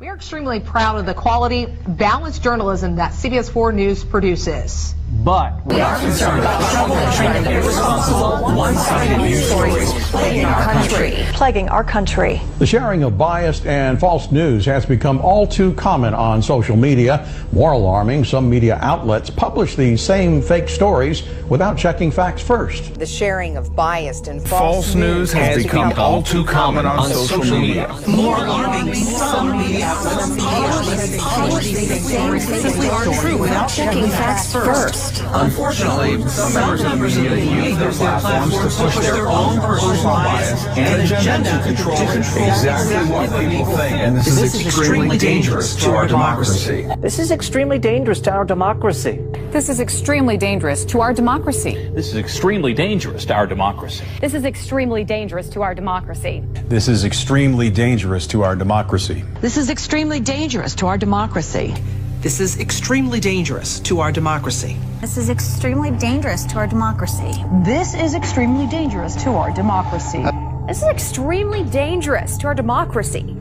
We are extremely proud of the quality, balanced journalism that CBS 4 News produces. But we are concerned about the trouble and trend of irresponsible, one-sided news stories plaguing our country. Plaguing our country. The sharing of biased and false news has become all too common on social media. More alarming, some media outlets publish these same fake stories without checking facts first. The sharing of biased and false, False news has become all too common on social media. More alarming, some media outlets publish these same simply aren't true without checking facts first. Unfortunately, some members of the media use their platforms to push their own personal bias and agenda to control exactly what people think. And this is extremely dangerous to our democracy. This is extremely dangerous to our democracy. This is extremely dangerous to our democracy. This is extremely dangerous to our democracy. This is extremely dangerous to our democracy. This is extremely dangerous to our democracy. This is extremely dangerous to our democracy. This is extremely dangerous to our democracy. This is extremely dangerous to our democracy. This is extremely dangerous to our democracy. This is extremely dangerous to our democracy.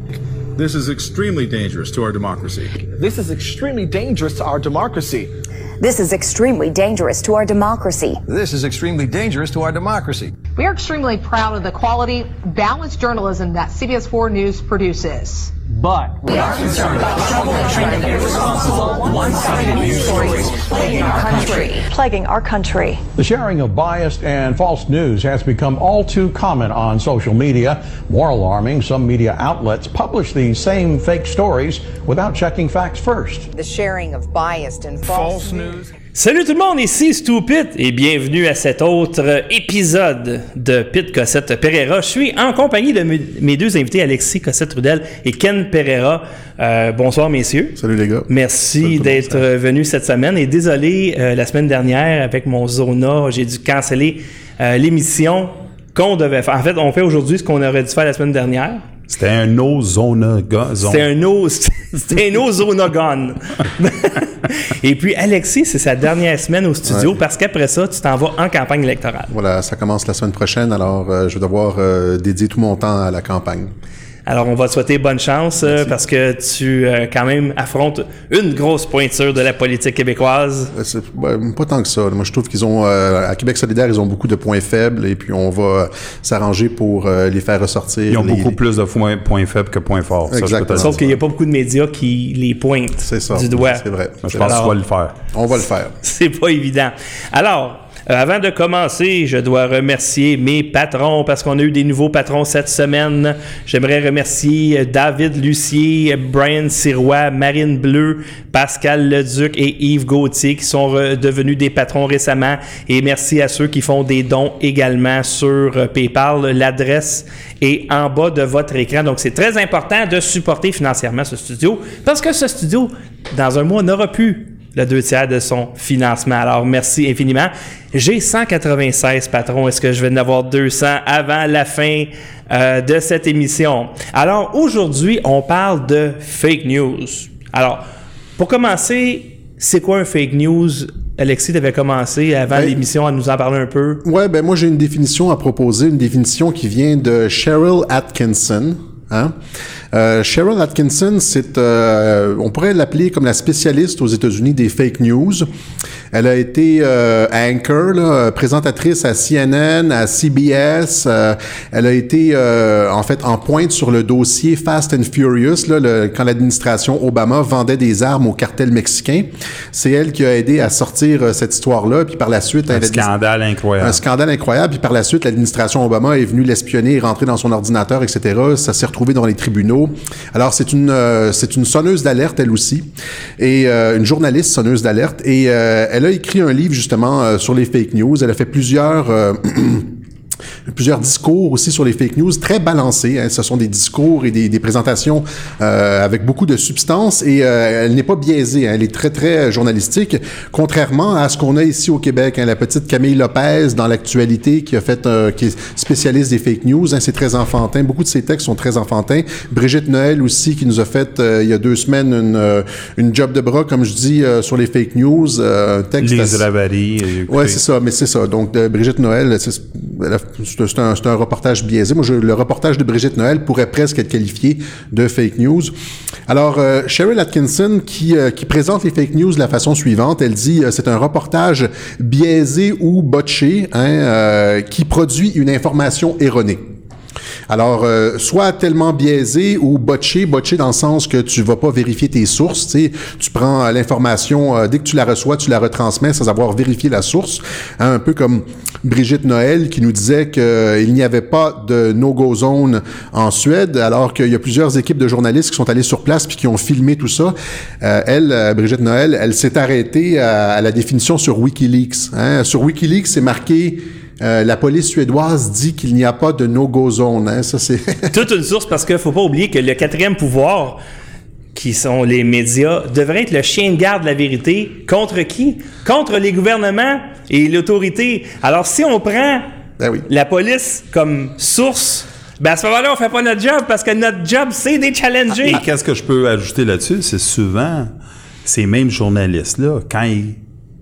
This is extremely dangerous to our democracy. This is extremely dangerous to our democracy. This is extremely dangerous to our democracy. This is extremely dangerous to our democracy. We are extremely proud of the quality, balanced journalism that CBS 4 News produces. But we are concerned about the trouble and trend of irresponsible, one-sided news stories plaguing our country. Plaguing our country. The sharing of biased and false news has become all too common on social media. More alarming, some media outlets publish these same fake stories without checking facts first. The sharing of biased and false, false news. Salut tout le monde, ici Stupid et bienvenue à cet autre épisode de Pit Cossette Pereira. Je suis en compagnie de mes deux invités, Alexis Cossette-Trudel et Ken Pereira. Euh, bonsoir messieurs. Salut les gars. Merci d'être venus cette semaine et désolé, euh, la semaine dernière avec mon Zona, j'ai dû canceller euh, l'émission qu'on devait faire. En fait, on fait aujourd'hui ce qu'on aurait dû faire la semaine dernière. C'était un ozona C'était un c'était un. Et puis Alexis, c'est sa dernière semaine au studio ouais. parce qu'après ça, tu t'en vas en campagne électorale. Voilà, ça commence la semaine prochaine, alors euh, je vais devoir euh, dédier tout mon temps à la campagne. Alors, on va te souhaiter bonne chance euh, parce que tu, euh, quand même, affrontes une grosse pointure de la politique québécoise. Euh, pas tant que ça. Moi, je trouve qu'ils ont, à Québec solidaire, ils ont beaucoup de points faibles et puis on va s'arranger pour les faire ressortir. Ils ont les... beaucoup plus de points, points faibles que points forts. Exactement. Sauf qu'il n'y a pas beaucoup de médias qui les pointent ça, du doigt. C'est vrai. Je pense qu'on va le faire. On va le faire. C'est pas évident. Alors, euh, avant de commencer, je dois remercier mes patrons parce qu'on a eu des nouveaux patrons cette semaine. J'aimerais remercier David Lucier, Brian Sirois, Marine Bleu, Pascal Leduc et Yves Gauthier qui sont devenus des patrons récemment. Et merci à ceux qui font des dons également sur PayPal. L'adresse est en bas de votre écran. Donc, c'est très important de supporter financièrement ce studio parce que ce studio, dans un mois, n'aura plus le deux tiers de son financement. Alors, merci infiniment. J'ai 196 patrons. Est-ce que je vais en avoir 200 avant la fin euh, de cette émission? Alors, aujourd'hui, on parle de fake news. Alors, pour commencer, c'est quoi un fake news? Alexis, tu avais commencé avant ben, l'émission à nous en parler un peu. Ouais, ben moi j'ai une définition à proposer, une définition qui vient de Cheryl Atkinson. Hein? Euh, Cheryl Atkinson, c'est, euh, on pourrait l'appeler comme la spécialiste aux États-Unis des fake news. Elle a été euh, anchor, là, présentatrice à CNN, à CBS. Euh, elle a été euh, en fait en pointe sur le dossier Fast and Furious, là, le, quand l'administration Obama vendait des armes au cartel mexicain. C'est elle qui a aidé à sortir cette histoire-là. Puis par la suite, un scandale incroyable. Un scandale incroyable. Puis par la suite, l'administration Obama est venue l'espionner, rentrer dans son ordinateur, etc. Ça s'est retrouvé dans les tribunaux. Alors c'est une euh, c'est une sonneuse d'alerte elle aussi et euh, une journaliste sonneuse d'alerte et euh, elle a écrit un livre justement sur les fake news. Elle a fait plusieurs plusieurs discours aussi sur les fake news très balancés. Hein. Ce sont des discours et des, des présentations euh, avec beaucoup de substance et euh, elle n'est pas biaisée. Hein. Elle est très très journalistique, contrairement à ce qu'on a ici au Québec. Hein. La petite Camille Lopez dans l'actualité qui a fait euh, qui est spécialiste des fake news. Hein. C'est très enfantin. Beaucoup de ses textes sont très enfantins. Brigitte Noël aussi qui nous a fait il y a deux semaines une, une job de bras comme je dis sur les fake news. un texte. Les Ravary. Ouais c'est ça. Mais c'est ça. Donc Brigitte Noël la- c'est c'est un, reportage biaisé. Moi, le reportage de Brigitte Noël pourrait presque être qualifié de fake news. Alors, euh, Cheryl Atkinson, qui, euh, qui présente les fake news de la façon suivante, elle dit euh, c'est un reportage biaisé ou botché hein, euh, qui produit une information erronée. Alors, euh, soit tellement biaisé ou botché, botché dans le sens que tu vas pas vérifier tes sources, tu tu prends euh, l'information, euh, dès que tu la reçois, tu la retransmets sans avoir vérifié la source, Hein, un peu comme Brigitte Noël qui nous disait qu'il n'y avait pas de no-go zone en Suède, alors qu'il y a plusieurs équipes de journalistes qui sont allés sur place puis qui ont filmé tout ça. Euh, elle, euh, Brigitte Noël, elle s'est arrêtée à, à la définition sur WikiLeaks. Hein. Sur WikiLeaks, c'est marqué euh, la police suédoise dit qu'il n'y a pas de no-go zone. Hein. Ça, c'est Toute une source parce qu'il faut pas oublier que le quatrième pouvoir, qui sont les médias, devrait être le chien de garde de la vérité. Contre qui? Contre les gouvernements et l'autorité. Alors si on prend la police comme source, ben à ce moment-là, on fait pas notre job parce que notre job, c'est des challenger. Et qu'est-ce que je peux ajouter là-dessus? C'est souvent ces mêmes journalistes-là, quand ils,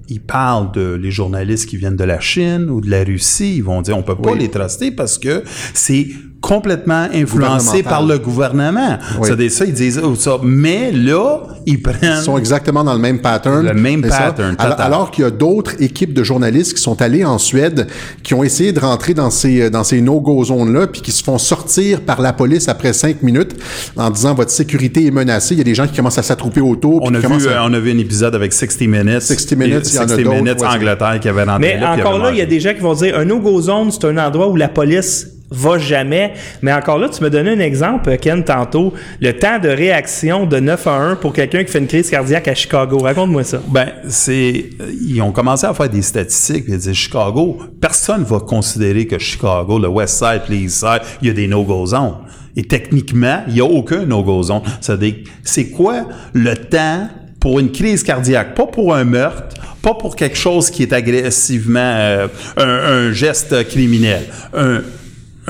ils parlent de les journalistes qui viennent de la Chine ou de la Russie, ils vont dire on peut pas Oui. les truster parce que c'est complètement influencé par le gouvernement. Oui. Ça, des- ça, ils disent oh, ça. Mais là, ils prennent. Ils sont exactement dans le même pattern. Le même C'est ça. pattern, Alors, qu'il y a d'autres équipes de journalistes qui sont allés en Suède, qui ont essayé de rentrer dans ces, dans ces no-go zones-là, puis qui se font sortir par la police après cinq minutes en disant votre sécurité est menacée. Il y a des gens qui commencent à s'attrouper autour. On a, qui vu, commencent à- euh, on a vu un épisode avec 60 Minutes. 60 Minutes, il y en a 60 d'autres, Minutes Angleterre qui avait rentré Mais encore là, il y a des gens qui vont dire un no-go zone, c'est un endroit où la police va jamais. Mais encore là, tu me donnais un exemple, Ken, tantôt. Le temps de réaction de 9 à 1 pour quelqu'un qui fait une crise cardiaque à Chicago. Raconte-moi ça. Ben, c'est. euh, Ils ont commencé à faire des statistiques, ils disaient Chicago, personne va considérer que Chicago, le West Side, le East Side, il y a des no-go zones. Et techniquement, il n'y a aucun no-go zone. C'est-à-dire, c'est quoi le temps pour une crise cardiaque? Pas pour un meurtre, pas pour quelque chose qui est agressivement euh, un, un geste criminel.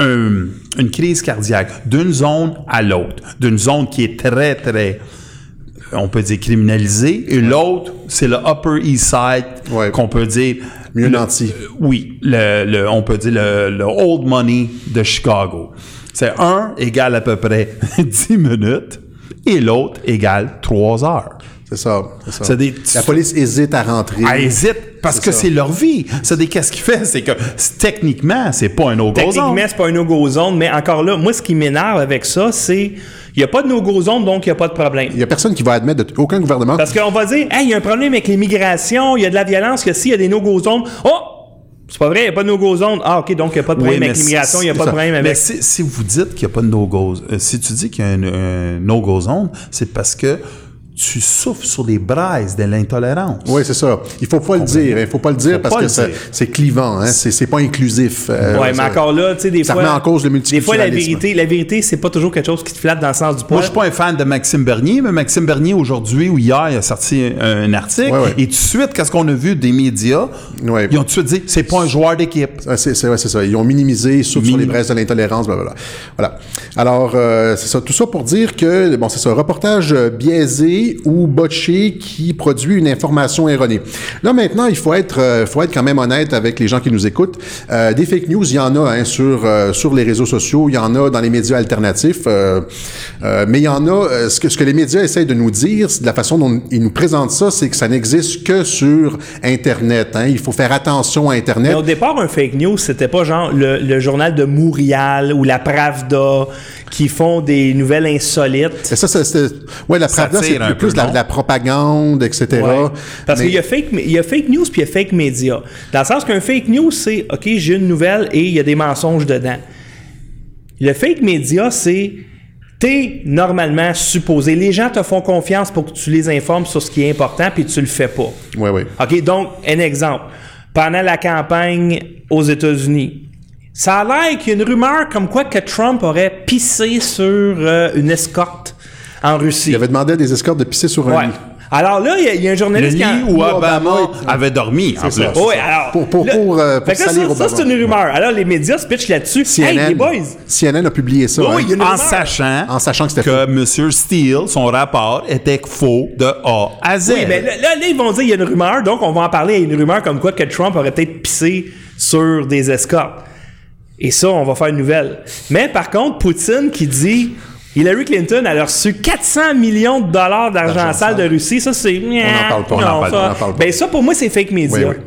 Un- une crise cardiaque d'une zone à l'autre, d'une zone qui est très, très on peut dire criminalisé, et l'autre, c'est le Upper East Side, qu'on peut dire... Mieux nanti. Oui, le, le- on peut dire le, le Old Money de Chicago. C'est un égale à peu près 10 minutes, et l'autre égale 3 heures. C'est ça. c'est ça. Des- La police hésite à rentrer. Elle hésite parce que ça. c'est leur vie. C'est des qu'est-ce qu'il fait, c'est que techniquement, c'est pas un no-go zone. Techniquement, c'est pas un no-go zone, mais encore là, moi, ce qui m'énerve avec ça, c'est il n'y a pas de no-go zone, donc il n'y a pas de problème. Il y a personne qui va admettre, de, aucun gouvernement. Parce qu'on va dire, hey, il y a un problème avec l'immigration, il y a de la violence, que s'il y a des no-go zones, oh! C'est pas vrai, il n'y a pas de no-go zone. Ah, OK, donc il n'y a pas de problème mais avec l'immigration, il n'y a pas de ça. problème Mais avec. si, si vous dites qu'il n'y a pas de no-go, euh, si tu dis qu'il y a un, un no-go zone, c'est parce que tu souffles sur les braises de l'intolérance. Oui, c'est ça. Il faut pas le dire. Il faut pas le dire Faut parce que ça- c'est clivant. Hein? C'est c'est pas inclusif. Euh, ouais, mais ça- encore là, tu sais, des ça fois. remet en cause le Des fois, la multiculturalisme. vérité, la vérité, c'est pas toujours quelque chose qui te flatte dans le sens du poil. Moi, je suis pas un fan de Maxime Bernier, mais Maxime Bernier, aujourd'hui ou hier, il a sorti un, un article. Ouais, ouais. Et tout de suite, qu'est-ce qu'on a vu des médias? Ils ont tout de suite dit, c'est pas un joueur d'équipe. Ah, C'est c'est- ouais, c'est ça. Ils ont minimisé, souffle sur les braises de l'intolérance, blablabla. Voilà. Alors, euh, c'est ça. Tout ça pour dire que, bon, c'est ça, un reportage euh, ou botché qui produit une information erronée. Là, maintenant, il faut être, euh, faut être quand même honnête avec les gens qui nous écoutent. Euh, des fake news, il y en a hein, sur, euh, sur les réseaux sociaux, il y en a dans les médias alternatifs, mais il y en a, ce, que, ce que les médias essayent de nous dire, de la façon dont ils nous présentent ça, c'est que ça n'existe que sur Internet. Hein. Il faut faire attention à Internet. Mais au départ, un fake news, c'était pas genre le, le journal de Montréal ou la Pravda qui font des nouvelles insolites. Et ça, c'est, c'est- ouais, la Pravda, c'est plus, plus peu, de la, propagande, etc. Ouais. Parce Mais- qu'il y a, fake, il y a fake news puis il y a fake média. Dans le sens qu'un fake news, c'est OK, j'ai une nouvelle et il y a des mensonges dedans. Le fake média, c'est t'es normalement supposé. Les gens te font confiance pour que tu les informes sur ce qui est important puis tu le fais pas. Oui, oui. OK, donc, un exemple. Pendant la campagne aux États-Unis, ça a l'air qu'il y a une rumeur comme quoi que Trump aurait pissé sur euh, une escorte en Russie. Il avait demandé à des escortes de pisser sur un Ouais. lit. Alors là, il y a- il y, a un Le journaliste qui lit a- où Obama avait dormi, en C'est plus. Oui, alors. Pour, pour, là- pour, euh, pour salir ça, ça, c'est une rumeur. Alors, les médias se pitchent là-dessus. Hey, les boys! CNN a publié ça. Oui, hein. En sachant, En sachant que c'était que M. Steele, son rapport était faux de A à Z. Oui, mais là, là, là, ils vont dire il y a une rumeur, donc on va en parler. Il y a une rumeur comme quoi que Trump aurait peut-être pissé sur des escortes. Et ça, on va faire une nouvelle. Mais par contre, Poutine qui dit Hillary Clinton, elle a reçu 400 millions de dollars d'argent sale de Russie. Ça, c'est. On n'en parle pas. On Non, n'en parle, ça- on n'en parle pas. Ben, ça, pour moi, c'est fake media. Oui, oui.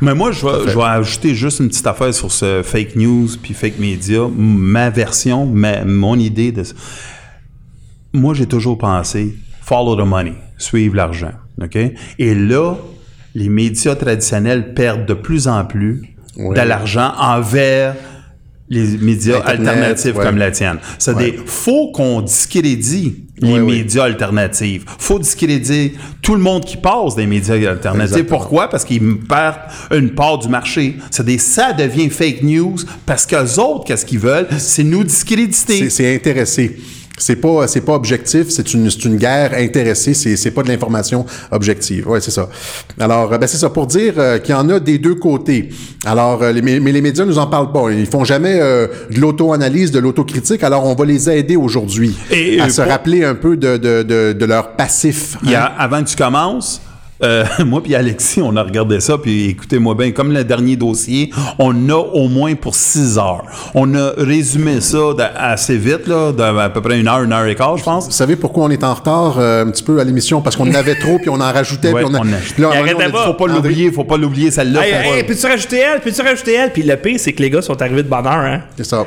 Mais moi, je vais, je vais ajouter juste une petite affaire sur ce fake news puis fake media. Ma version, ma- mon idée de ça. Moi, j'ai toujours pensé follow the money, suivre l'argent. OK? Et là, les médias traditionnels perdent de plus en plus Oui. de l'argent envers les médias Internet, alternatifs ouais. comme la tienne. C'est-à-dire, faut qu'on discrédite les Oui, oui. médias alternatifs. Faut discréditer tout le monde qui passe des médias alternatifs. Exactement. Pourquoi? Parce qu'ils perdent une part du marché. C'est-à-dire, ça devient fake news parce qu'eux autres, qu'est-ce qu'ils veulent? C'est nous discréditer. C'est- C'est intéressé. C'est pas, c'est pas objectif, c'est une, c'est une guerre intéressée, c'est, c'est pas de l'information objective. Ouais, c'est ça. Alors, euh, ben, c'est ça pour dire euh, qu'il y en a des deux côtés. Alors, euh, les, mais les médias nous en parlent pas. Ils font jamais euh, de l'auto-analyse, de l'autocritique. Alors, on va les aider aujourd'hui à euh, se pour- rappeler un peu de, de, de, de leur passif. Il y a- hein. avant que tu commences, euh, moi puis Alexis, on a regardé ça, puis écoutez-moi bien, comme le dernier dossier, on a au moins pour six heures. On a résumé ça assez vite, là, à peu près une heure, une heure et quart, je pense. Vous savez pourquoi on est en retard euh, un petit peu à l'émission? Parce qu'on en avait trop, puis on en rajoutait, Ouais, puis on a... on a- puis là, a dit. Faut pas l'oublier, faut pas l'oublier, celle-là. Hey, hey, peux-tu rajouter elle? Peux-tu rajouter elle? Puis le pire, c'est que les gars sont arrivés de bonne heure, hein? C'est ça.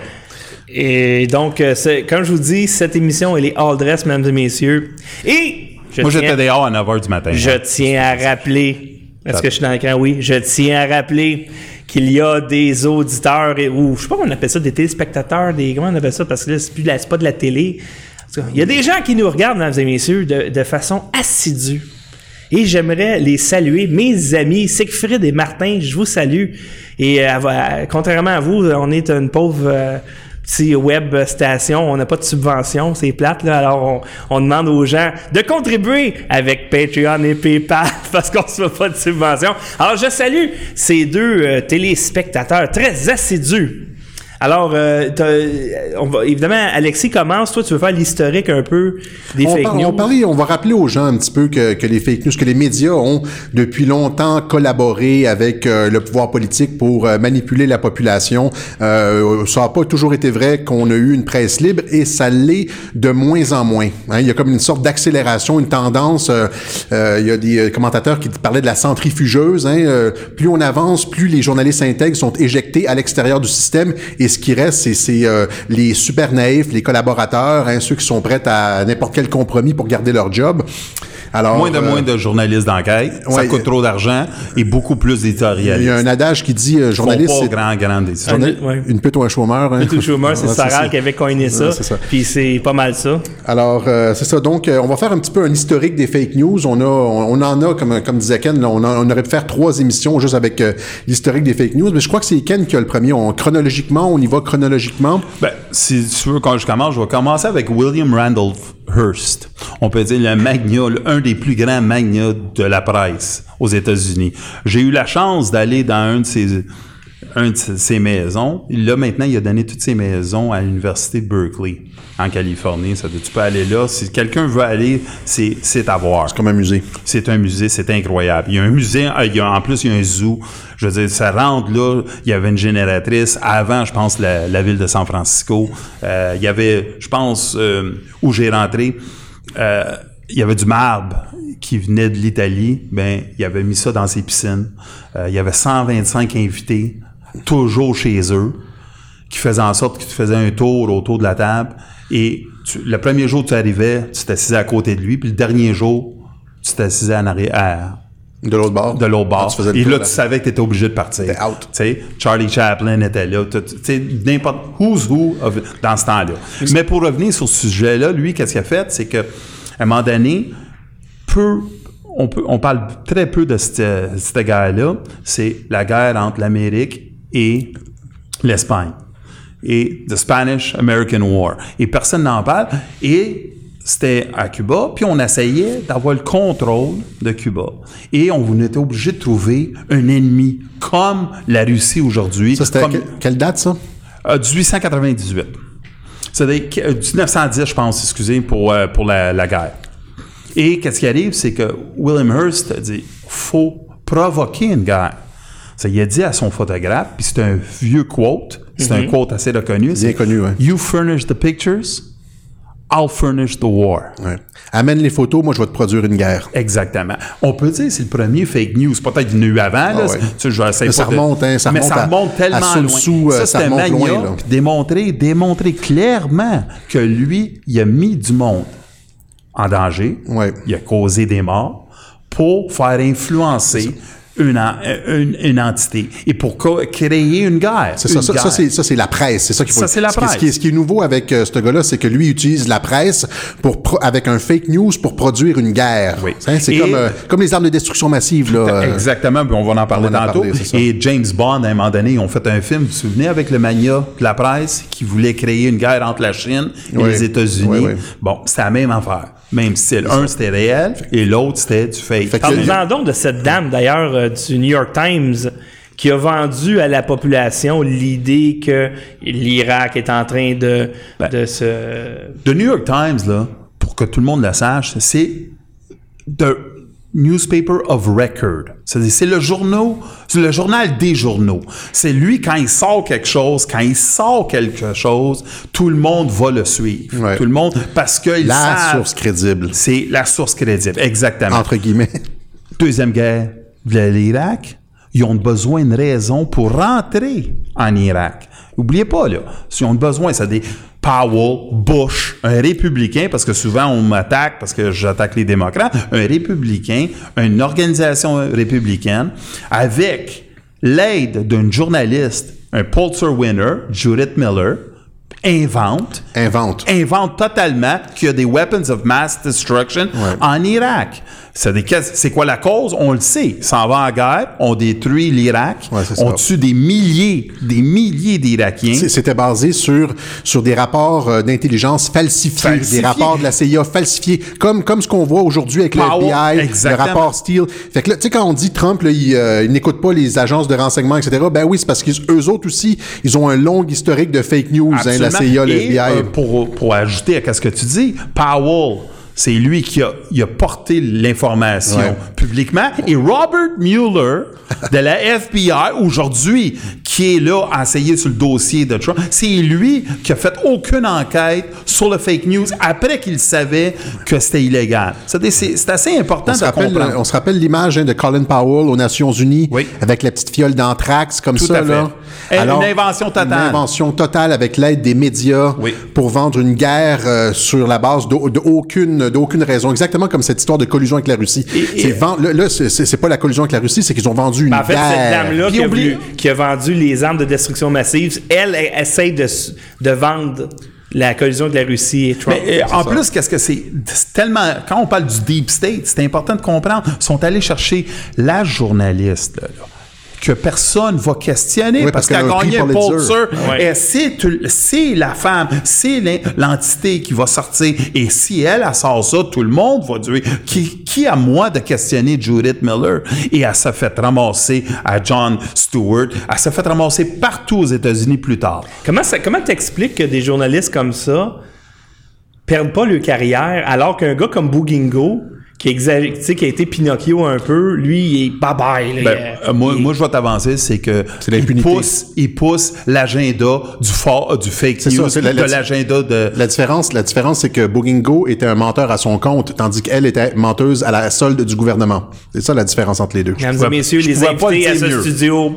Et donc, euh, comme je vous dis, cette émission, elle est all dress, mesdames et messieurs. Et je Moi, j'étais dehors à 9 h du matin. Je tiens à rappeler, est-ce que je suis dans l'écran? Oui. Je tiens à rappeler qu'il y a des auditeurs, et, ou je sais pas comment on appelle ça, des téléspectateurs, des, comment on appelle ça, parce que là, c'est plus de la- c'est pas de la télé. Cas, Il y a des gens qui nous regardent, mesdames et messieurs, de, de façon assidue. Et j'aimerais les saluer, mes amis Siegfried et Martin, je vous salue. Et euh, à- contrairement à vous, on est une pauvre euh, petit web station, on n'a pas de subvention, c'est plate là. Alors on, on demande aux gens de contribuer avec Patreon et PayPal parce qu'on se fait pas de subvention. Alors je salue ces deux euh, téléspectateurs très assidus. Alors, euh, on va, évidemment, Alexis commence. Toi, tu veux faire l'historique un peu des on, fake par- news? on parlait- on va rappeler aux gens un petit peu que, que les fake news, que les médias ont depuis longtemps collaboré avec euh, le pouvoir politique pour euh, manipuler la population. Euh, ça n'a pas toujours été vrai qu'on a eu une presse libre et ça l'est de moins en moins. hein. Il y a comme une sorte d'accélération, une tendance. il y a des commentateurs qui parlaient de la centrifugeuse. hein. Plus on avance, plus les journalistes intègres sont éjectés à l'extérieur du système et ce qui reste, c'est- c'est euh, les super naïfs, les collaborateurs, hein, ceux qui sont prêts à n'importe quel compromis pour garder leur job. Alors, moins de euh, moins de journalistes d'enquête, ça ouais. coûte trop d'argent et beaucoup plus il y d'éditorialistes. a un adage qui dit euh, journaliste, pas grand, grand Ouais. une pute ou un chômeur. Hein? Le tout chômeur, c'est Sarah ça. qui avait coiné ça. Ça. Puis c'est pas mal ça. Alors, euh, c'est ça. Donc, euh, on va faire un petit peu un historique des fake news. On a, on, on en a, comme, comme disait Ken, là, on, a- on aurait pu faire trois émissions juste avec euh, l'historique des fake news. Mais je crois que c'est Ken qui a le premier. On, chronologiquement, on y va chronologiquement. Ben, si tu veux, quand je commence, je vais commencer avec William Randolph Hearst. On peut dire le magnat, un des plus grands magnats de la presse aux États-Unis. J'ai eu la chance d'aller dans un de ses, un de ses maisons. Là, maintenant, il a donné toutes ses maisons à l'Université de Berkeley, en Californie. Ça, tu peux aller là. Si quelqu'un veut aller, c'est, c'est à voir. C'est comme un musée. C'est un musée, c'est incroyable. Il y a un musée, euh, il y a, en plus, il y a un zoo. Je veux dire, ça rentre là, il y avait une génératrice. Avant, je pense, la, la ville de San Francisco. Euh, il y avait, je pense, euh, où j'ai rentré, euh, il y avait du marbre qui venait de l'Italie. Ben, il avait mis ça dans ses piscines. Euh, il y avait 125 invités, toujours chez eux qui faisait en sorte que tu faisais un tour autour de la table et tu- le premier jour tu arrivais, tu t'assisais à côté de lui, puis le dernier jour, tu t'assisais en arrière. De l'autre bord. De l'autre bord. Ah, et là, tu savais que tu étais obligé de partir. T'es out. Tu sais, Charlie Chaplin était là. Tu sais, n'importe who's who of- dans ce temps-là. Mais pour revenir sur ce sujet-là, lui, qu'est-ce qu'il a fait? C'est que, à un moment donné, peu, on, peut, on parle très peu de cette, cette guerre-là. C'est la guerre entre l'Amérique et l'Espagne. Et The Spanish-American War. Et personne n'en parle. Et c'était à Cuba, puis on essayait d'avoir le contrôle de Cuba. Et on était obligé de trouver un ennemi, comme la Russie aujourd'hui. Ça, c'était Comme- que- quelle date, ça? euh, 1898. C'est-à-dire que- euh, 1910, je pense, excusez, pour, euh, pour la, la guerre. Et qu'est-ce qui arrive, c'est que William Hearst a dit faut provoquer une guerre. Ça, il a dit à son photographe, puis c'est un vieux quote, C'est un Mhm. quote assez reconnu. Bien connu, ouais. You furnish the pictures, I'll furnish the war. Ouais. Amène les photos, moi je vais te produire une guerre. Exactement. On peut dire que c'est le premier fake news. Peut-être qu'il y en a eu avant. là. Ah ouais. Tu je Mais ça de- remonte, hein, ça Mais remonte ça à- remonte tellement à Tzu, loin. euh, ça c'était remonte loin, là. démontrer, démontrer clairement que lui, il a mis du monde en danger. Il a causé des morts pour faire influencer une, en- une, une entité et pour créer une guerre. C'est ça, ça, ça, c'est, ça, c'est la presse. C'est ça qu'il faut. Ça, c'est la qui- Ce qui, est, presse. ce qui est nouveau avec euh, ce gars-là, c'est que lui utilise la presse pour pro- avec un fake news pour produire une guerre. Hein, c'est comme, euh, comme les armes de destruction massive. Là, euh, Exactement, puis on va en parler tantôt. c'est et James Bond, à un moment donné, ils ont fait un film, vous vous souvenez, avec le mania de la presse, qui voulait créer une guerre entre la Chine et Oui. les États-Unis. Oui, oui. Bon, c'était la même affaire. Même style. Un, c'était réel, et l'autre, c'était du fake. Parlons donc de cette dame, d'ailleurs, euh, du New York Times, qui a vendu à la population l'idée que l'Irak est en train de, Ben, de se... The New York Times, là, pour que tout le monde le sache, c'est the newspaper of record. C'est le journal, c'est le journal des journaux. C'est lui, quand il sort quelque chose, quand il sort quelque chose, tout le monde va le suivre. Tout le monde, parce que ils La savent- source crédible. C'est la source crédible, exactement. Entre guillemets. Deuxième guerre de l'Irak, ils ont besoin d'une raison pour rentrer en Irak. Oubliez pas, là, s'ils ont besoin, c'est des Powell, Bush, un républicain, parce que souvent on m'attaque parce que j'attaque les démocrates, un républicain, une organisation républicaine, avec l'aide d'un journaliste, un Pulitzer winner, Judith Miller, invente, invente, invente totalement qu'il y a des weapons of mass destruction en Irak. C'est des- c'est quoi la cause? On le sait. S'en vont en guerre, on détruit l'Irak, on tue des milliers, des milliers d'Irakiens. C'était basé sur, sur des rapports euh, d'intelligence falsifiés, Falsifiés. des rapports de la CIA falsifiés, comme, comme ce qu'on voit aujourd'hui avec le FBI, exactement. le rapport Steele. Fait que là, tu sais, quand on dit Trump, là, il, euh, il n'écoute pas les agences de renseignement, etc., ben oui, c'est parce qu'eux autres aussi, ils ont un long historique de fake news, hein, la. CIA, le FBI. euh, pour, pour ajouter à ce que tu dis, Powell, c'est lui qui a, il a porté l'information Ouais. publiquement. Et Robert Mueller de la FBI aujourd'hui, qui est là à essayer sur le dossier de Trump, c'est lui qui a fait aucune enquête sur le fake news après qu'il savait que c'était illégal. C'est c'est- c'est assez important On se, de rappelle, comprendre. on se rappelle l'image hein, de Colin Powell aux Nations Unies avec la petite fiole d'anthrax comme Tout ça. à fait. Là. Et une invention totale. Une invention totale avec l'aide des médias pour vendre une guerre euh, sur la base d'au- d'aucune d'aucune raison. Exactement comme cette histoire de collusion avec la Russie. C'est vend- là, là, c'est- pas la collusion avec la Russie, c'est qu'ils ont vendu une Ben, en fait, guerre. cette dame-là qui, a oublie- qui a vendu les armes de destruction massive, elle, elle essaie de, de vendre la collusion de la Russie et Trump. Mais, euh, en plus, qu'est-ce que c'est? C'est tellement quand on parle du deep state, c'est important de comprendre. Ils sont allés chercher la journaliste là, là, que personne va questionner Oui, parce, parce qu'elle a gagné un. Ouais. Et c'est la femme, c'est l'en- l'entité qui va sortir. Et si elle, elle sort ça, tout le monde va dire qui, qui a moi de questionner Judith Miller? Et elle s'est fait ramasser à John Stewart. Elle s'est fait ramasser partout aux États-Unis plus tard. Comment ça, comment t'expliques que des journalistes comme ça perdent pas leur carrière alors qu'un gars comme Bougingo, qui, exagère- tu sais, qui a été Pinocchio un peu, lui, il est bye-bye. là, Ben, il- euh, moi, moi, je vais t'avancer, c'est que il pousse, il pousse l'agenda du fort, euh, du fake C'est news, ça, c'est la- de la- l'agenda de. La différence, la différence, c'est que Bougingo était un menteur à son compte, tandis qu'elle était menteuse à la solde du gouvernement. C'est ça la différence entre les deux. Mesdames et messieurs, Je les invités à ce mieux. studio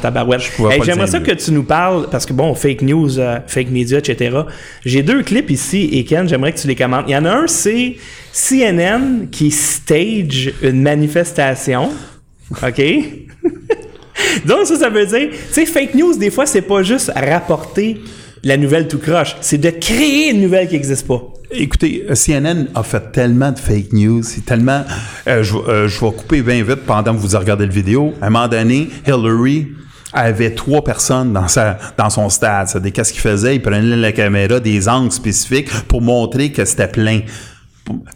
tabarouette. Hey, J'aimerais ça mieux. que tu nous parles, parce que bon, fake news, euh, fake media, etc. J'ai deux clips ici, et Ken, j'aimerais que tu les commentes. Il y en a un, c'est CNN qui stage une manifestation. OK? Donc, ça, ça veut dire, tu sais, fake news, des fois, c'est pas juste rapporter la nouvelle tout croche, c'est de créer une nouvelle qui n'existe pas. Écoutez, CNN a fait tellement de fake news, c'est tellement. euh, je, euh, je vais couper bien vite pendant que vous regardez la vidéo. À un moment donné, Hillary avait trois personnes dans sa dans son stade. C'est-à-dire, qu'est-ce qu'il faisait? Il prenait la caméra des angles spécifiques pour montrer que c'était plein.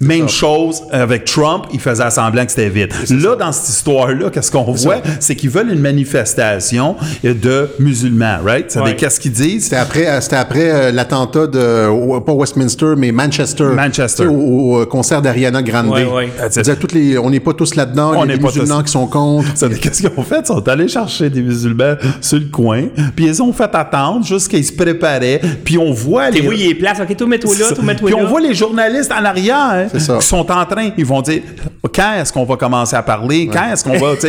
Même chose avec Trump, il faisait semblant que c'était vide. Là, dans cette histoire-là, qu'est-ce qu'on voit? C'est qu'ils veulent une manifestation de musulmans, right? C'est Ouais. qu'est-ce qu'ils disent? C'était après, euh, c'était après euh, l'attentat de, pas Westminster, mais Manchester. Manchester. Au, au, euh, concert d'Ariana Grande. Ouais, ouais. Toutes les, on n'est pas tous là-dedans, On il y a n'est des pas musulmans tous- qui sont contre. Ça, Qu'est-ce qu'ils ont fait? Ils sont allés chercher des musulmans sur le coin, puis ils ont fait attendre jusqu'à qu'ils se préparaient, puis on voit les... où il est place? Ok, tout mets-toi là, tout mets-toi Puis là. on voit les journalistes en arrière hein, C'est ça. qui sont en train, ils vont dire quand est-ce qu'on va commencer à parler, quand est-ce qu'on va, tu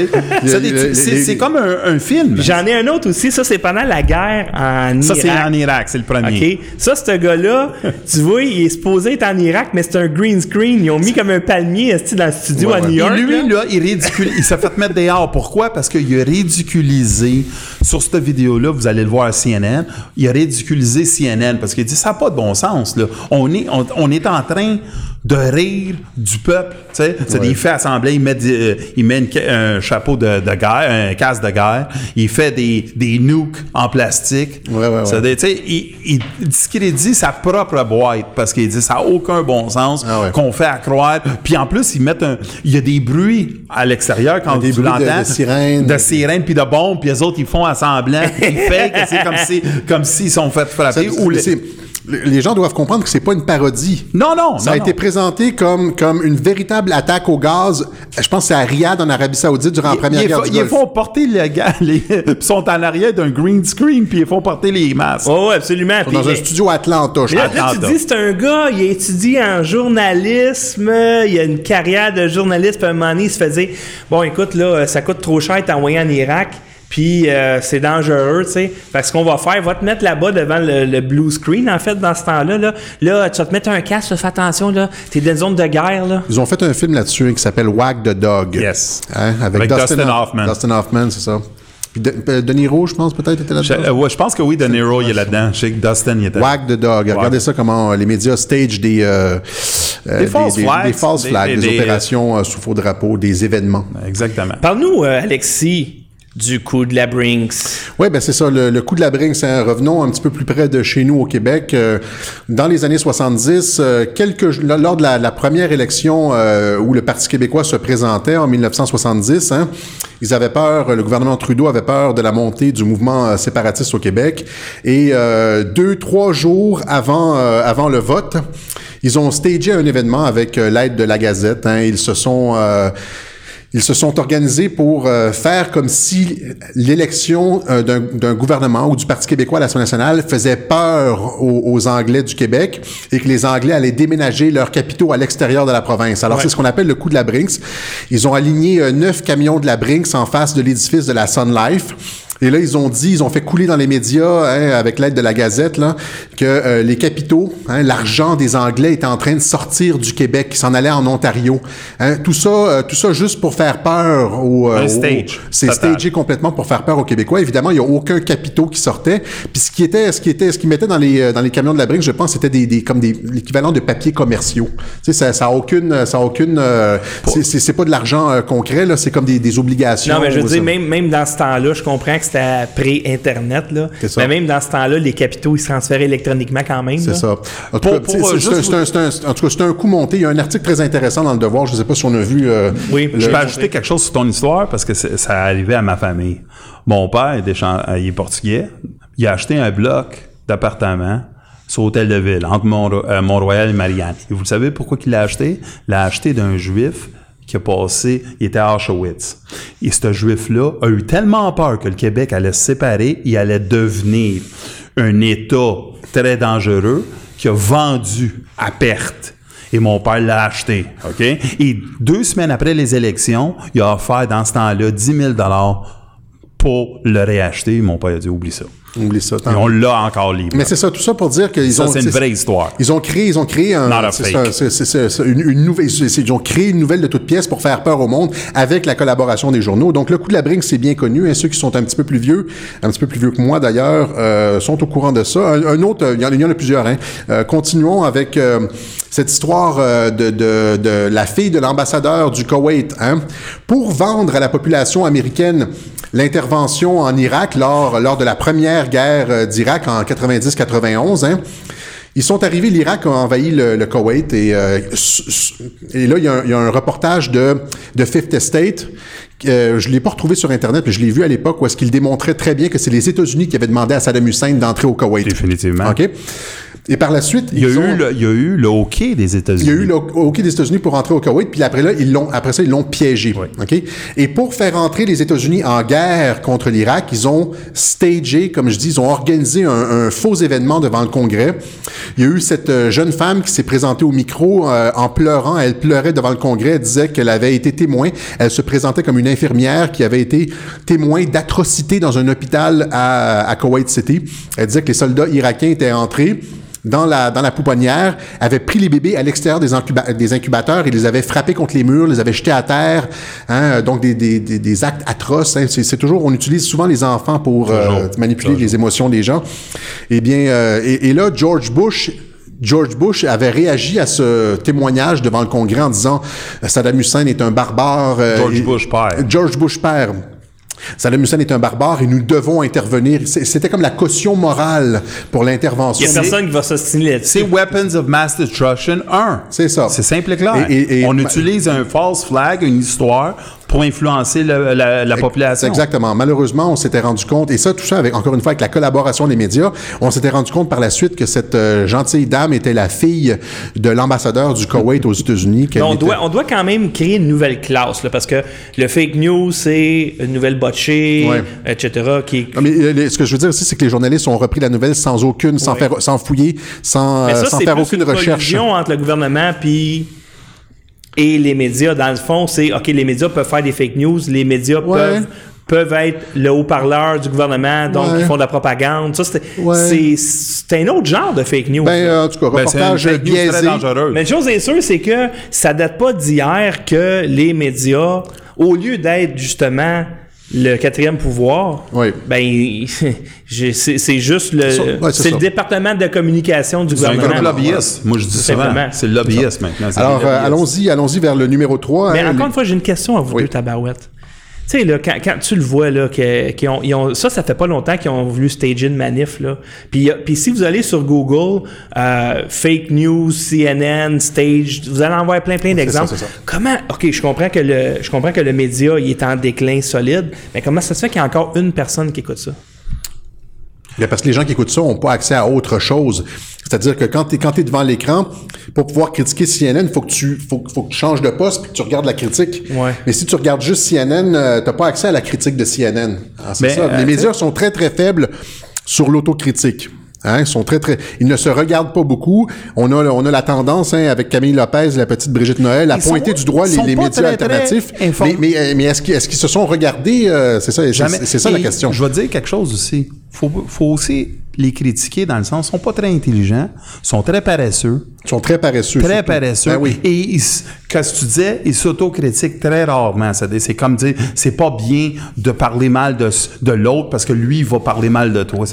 sais, c'est comme un, un film. J'en ai un autre aussi, ça c'est pendant la guerre en Ça Irak. c'est en Irak, c'est le premier. Ça, ce gars-là, tu vois, il est supposé être en Irak, mais c'est un green screen. Ils ont mis comme un palmier dans le studio Ouais, à ouais. New York. Et lui, là. là, il ridicule, il s'est fait mettre dehors. Pourquoi? Parce qu'il a ridiculisé, sur cette vidéo-là, vous allez le voir à CNN, il a ridiculisé CNN parce qu'il dit, ça n'a pas de bon sens, là. On est, on, on est en train de rire du peuple, tu sais. C'est des- Il fait assembler, il met, euh, il met une un chapeau de, de guerre, un casque de guerre, il fait des, des nukes en plastique. Ouais, ouais, ouais. Il, il discrédite sa propre boîte parce qu'il dit, ça n'a aucun bon sens Ah ouais. qu'on fait à croire. Puis en plus, ils mettent un. Il y a des bruits à l'extérieur quand des tu de- l'entends. de sirènes. De sirènes, puis de bombes, puis les autres, ils font à semblant. Ils fake, c'est comme si, comme s'ils sont fait frapper. Ça- ou les- c'est- les gens doivent comprendre que c'est pas une parodie. Non, non, Ça non, a été présenté comme, comme une véritable attaque au gaz. Je pense que c'est à Riyad, en Arabie Saoudite, durant la première ils, guerre ils, du ils font porter les gars, les, sont en arrière d'un green screen, puis ils font porter les masques. Oh, absolument. Ils sont dans un studio à Atlanta, je Mais là, tu dis, c'est un gars, il a étudié en journalisme, il a une carrière de journaliste, puis à un moment donné, il se fait dire, bon, écoute, là, ça coûte trop cher d'être envoyé en Irak, puis euh, c'est dangereux, tu sais. Fait que ce qu'on va faire, va te mettre là-bas devant le, le blue screen, en fait, dans ce temps-là, là. Là, tu vas te mettre un casque, fais attention, là, t'es dans une zone de guerre, là. Ils ont fait un film là-dessus hein, qui s'appelle Wag the Dog. Yes. Hein, avec, Avec Dustin, Dustin Hoff- Hoffman. Dustin Hoffman, c'est ça. Puis de, euh, De Niro, je pense, peut-être, était Je, là-dedans. euh, ouais, je pense que oui, De Niro, il est là-dedans. Je sais que Dustin, il était Wag the Dog. Regardez ça comment euh, les médias stage des, euh, euh, Des false flags. des false flags, des- des, des, opérations euh, sous faux drapeau, des événements. Exactement. Parle-nous, euh, Alexis, du coup de la Brinks. Oui, ben c'est ça. Le, coup de la Brinks, hein, revenons un petit peu plus près de chez nous au Québec. Euh, dans les années 70, euh, quelques, lors de la, première élection euh, où le Parti québécois se présentait en 1970, hein, ils avaient peur, le gouvernement Trudeau avait peur de la montée du mouvement euh, séparatiste au Québec. Et deux, trois jours avant, avant le vote, ils ont stagé un événement avec l'aide de la Gazette. Hein, ils se sont... ils se sont organisés pour euh, faire comme si l'élection euh, d'un gouvernement ou du Parti québécois à l'Assemblée nationale faisait peur aux, aux Anglais du Québec et que les Anglais allaient déménager leurs capitaux à l'extérieur de la province. Alors, Ouais. c'est ce qu'on appelle le coup de la Brinks. Ils ont aligné euh, neuf camions de la Brinks en face de l'édifice de la Sun Life. Et là, ils ont dit, ils ont fait couler dans les médias, hein, avec l'aide de la Gazette, là, que euh, les capitaux, hein, l'argent des Anglais était en train de sortir du Québec, qui s'en allait en Ontario. Hein, tout ça, euh, tout ça juste pour faire peur aux. Un aux- stage, C'est stagé complètement pour faire peur aux Québécois. Évidemment, il n'y a aucun capitaux qui sortait. Puis ce qui était, ce qui était, ce qu'ils mettaient dans les euh, dans les camions de la brique, je pense, c'était des, des comme des l'équivalent de papiers commerciaux. Tu sais, ça, ça a aucune, ça a aucune. euh, c'est- pas de l'argent euh, concret là, c'est comme des, des obligations. Non, mais je veux dire, même, même dans ce temps-là, je comprends que c'était pré-Internet. Mais même dans ce temps-là, les capitaux, ils se transféraient électroniquement quand même. C'est ça. En tout, Pour- cas, c'est- un- c'est un- c'est un- en tout cas, c'est un coup monté. Il y a un article très intéressant dans le Devoir. Je ne sais pas si on a vu. euh, Oui, le- Je peux ajouter quelque chose sur ton histoire parce que ça arrivait à ma famille. Mon père, il est, chan- euh, il est portugais. Il a acheté un bloc d'appartements sur Hôtel de Ville, entre Mont- euh, Mont-Royal et Marianne. Et vous le savez pourquoi il l'a acheté? Il l'a acheté d'un juif qui a passé, il était à Auschwitz. Et ce juif-là a eu tellement peur que le Québec allait se séparer, il allait devenir un État très dangereux qui a vendu à perte. Et mon père l'a acheté? Et deux semaines après les élections, il a offert dans ce temps-là 10 000 pour le réacheter. Mon père a dit, oublie ça. Oublie ça. Et on l'a encore libre. Mais c'est ça, tout ça pour dire qu'ils Ça, ont. c'est une vraie histoire. Ils ont créé, ils ont créé un, c'est une, une nouvelle, ils ont créé une nouvelle de toute pièce pour faire peur au monde avec la collaboration des journaux. Donc le coup de la brinque, c'est bien connu. Hein, ceux qui sont un petit peu plus vieux, un petit peu plus vieux que moi d'ailleurs, euh, sont au courant de ça. Un, un autre, il y, en, il y en a plusieurs. Hein. Euh, continuons avec euh, cette histoire euh, de, de, de la fille de l'ambassadeur du Koweït. Hein. Pour vendre à la population américaine l'intervention en Irak lors, lors de la première guerre euh, d'Irak en 90-91, hein, Ils sont arrivés, l'Irak a envahi le, le Koweït et, euh, et là, il y, a un, il y, a un, reportage de, de Fifth Estate. Euh, je l'ai pas retrouvé sur Internet, mais je l'ai vu à l'époque où est-ce qu'il démontrait très bien que c'est les États-Unis qui avaient demandé à Saddam Hussein d'entrer au Koweït. Définitivement. OK? Et par la suite, il y a, eu, ont... le, il y a eu le hockey des États-Unis. Il y a eu le hockey des États-Unis pour entrer au Koweït, puis après là, ils l'ont, après ça, ils l'ont piégé. Oui. OK? Et pour faire entrer les États-Unis en guerre contre l'Irak, ils ont stagé, comme je dis, ils ont organisé un, un, faux événement devant le Congrès. Il y a eu cette euh, jeune femme qui s'est présentée au micro euh, en pleurant. Elle pleurait devant le Congrès. Elle disait qu'elle avait été témoin. Elle se présentait comme une infirmière qui avait été témoin d'atrocités dans un hôpital à, à Kuwait City. Elle disait que les soldats irakiens étaient entrés dans la, dans la pouponnière, avaient pris les bébés à l'extérieur des, incuba des incubateurs et les avaient frappés contre les murs, les avaient jetés à terre. Hein, donc, des, des, des, des actes atroces. Hein, c'est toujours, on utilise souvent les enfants pour euh, manipuler les émotions des gens. Eh bien, euh, et, et là, George Bush George Bush avait réagi à ce témoignage devant le Congrès en disant Saddam Hussein est un barbare. Euh, George Bush père. George Bush père. Saddam Hussein est un barbare et nous devons intervenir. C'était comme la caution morale pour l'intervention. Il n'y a personne qui va s'ostiner là-dessus. C'est Weapons of Mass Destruction 1. C'est ça. C'est simple et clair. Et, et, et, On utilise un false flag, une histoire, pour influencer le, la, la, population. Exactement. Malheureusement, on s'était rendu compte, et ça, tout ça, avec, encore une fois, avec la collaboration des médias, on s'était rendu compte par la suite que cette euh, gentille dame était la fille de l'ambassadeur du Koweït aux États-Unis. On, était... doit, on doit quand même créer une nouvelle classe, là, parce que le fake news, c'est une nouvelle botchée, ouais. etc. Qui... Non, mais les, ce que je veux dire aussi, c'est que les journalistes ont repris la nouvelle sans aucune, sans, ouais. faire, sans fouiller, sans, ça, euh, sans faire aucune une recherche. entre le gouvernement puis et les médias, dans le fond, c'est OK, les médias peuvent faire des fake news, les médias ouais. peuvent peuvent être le haut-parleur du gouvernement, donc ouais. ils font de la propagande. Ça, c'est ouais. un autre genre de fake news. Ben, en tout cas, reportage ben, biaisé. Mais une chose est sûre, c'est que ça date pas d'hier que les médias, au lieu d'être justement le quatrième pouvoir, oui. ben c'est juste le ouais, c'est le département de communication du gouvernement. C'est un lobbyiste. Moi je dis souvent, c'est le lobbyiste maintenant. Alors euh, allons-y, allons-y vers le numéro 3. Mais hein, encore une fois, j'ai une question à vous oui. deux tabarouettes. Tu sais, là, quand, quand, tu le vois, là, qu'ils qu ont, ils ont, ça, ça fait pas longtemps qu'ils ont voulu stager une manif, là. Puis, puis si vous allez sur Google, euh, fake news, CNN, stage, vous allez en voir plein, plein d'exemples. Comment, OK, je comprends que le, je comprends que le média, il est en déclin solide, mais comment ça se fait qu'il y a encore une personne qui écoute ça? Bien, parce que les gens qui écoutent ça n'ont pas accès à autre chose. C'est-à-dire que quand tu es, quand es devant l'écran, pour pouvoir critiquer CNN, il faut que tu faut, faut que tu changes de poste et que tu regardes la critique. Ouais. Mais si tu regardes juste CNN, euh, tu pas accès à la critique de CNN. Ah, ça. Euh, les médias sont très, très faibles sur l'autocritique. Hein, ils sont très très, ils ne se regardent pas beaucoup. On a on a la tendance hein, avec Camille Lopez, la petite Brigitte Noël, à ils pointer sont, du doigt les, les médias très, alternatifs. Très mais mais, mais est-ce qu'ils se sont regardés euh, C'est ça, c'est ça la question. Je vais te dire quelque chose aussi. Faut faut aussi les critiquer dans le sens ils sont pas très intelligents, sont très paresseux. Ils sont très paresseux. Très surtout. paresseux. Ben oui. Et ils, qu'est-ce que tu disais, ils s'autocritiquent très rarement. C'est comme dire, c'est pas bien de parler mal de, de l'autre parce que lui, il va parler mal de toi.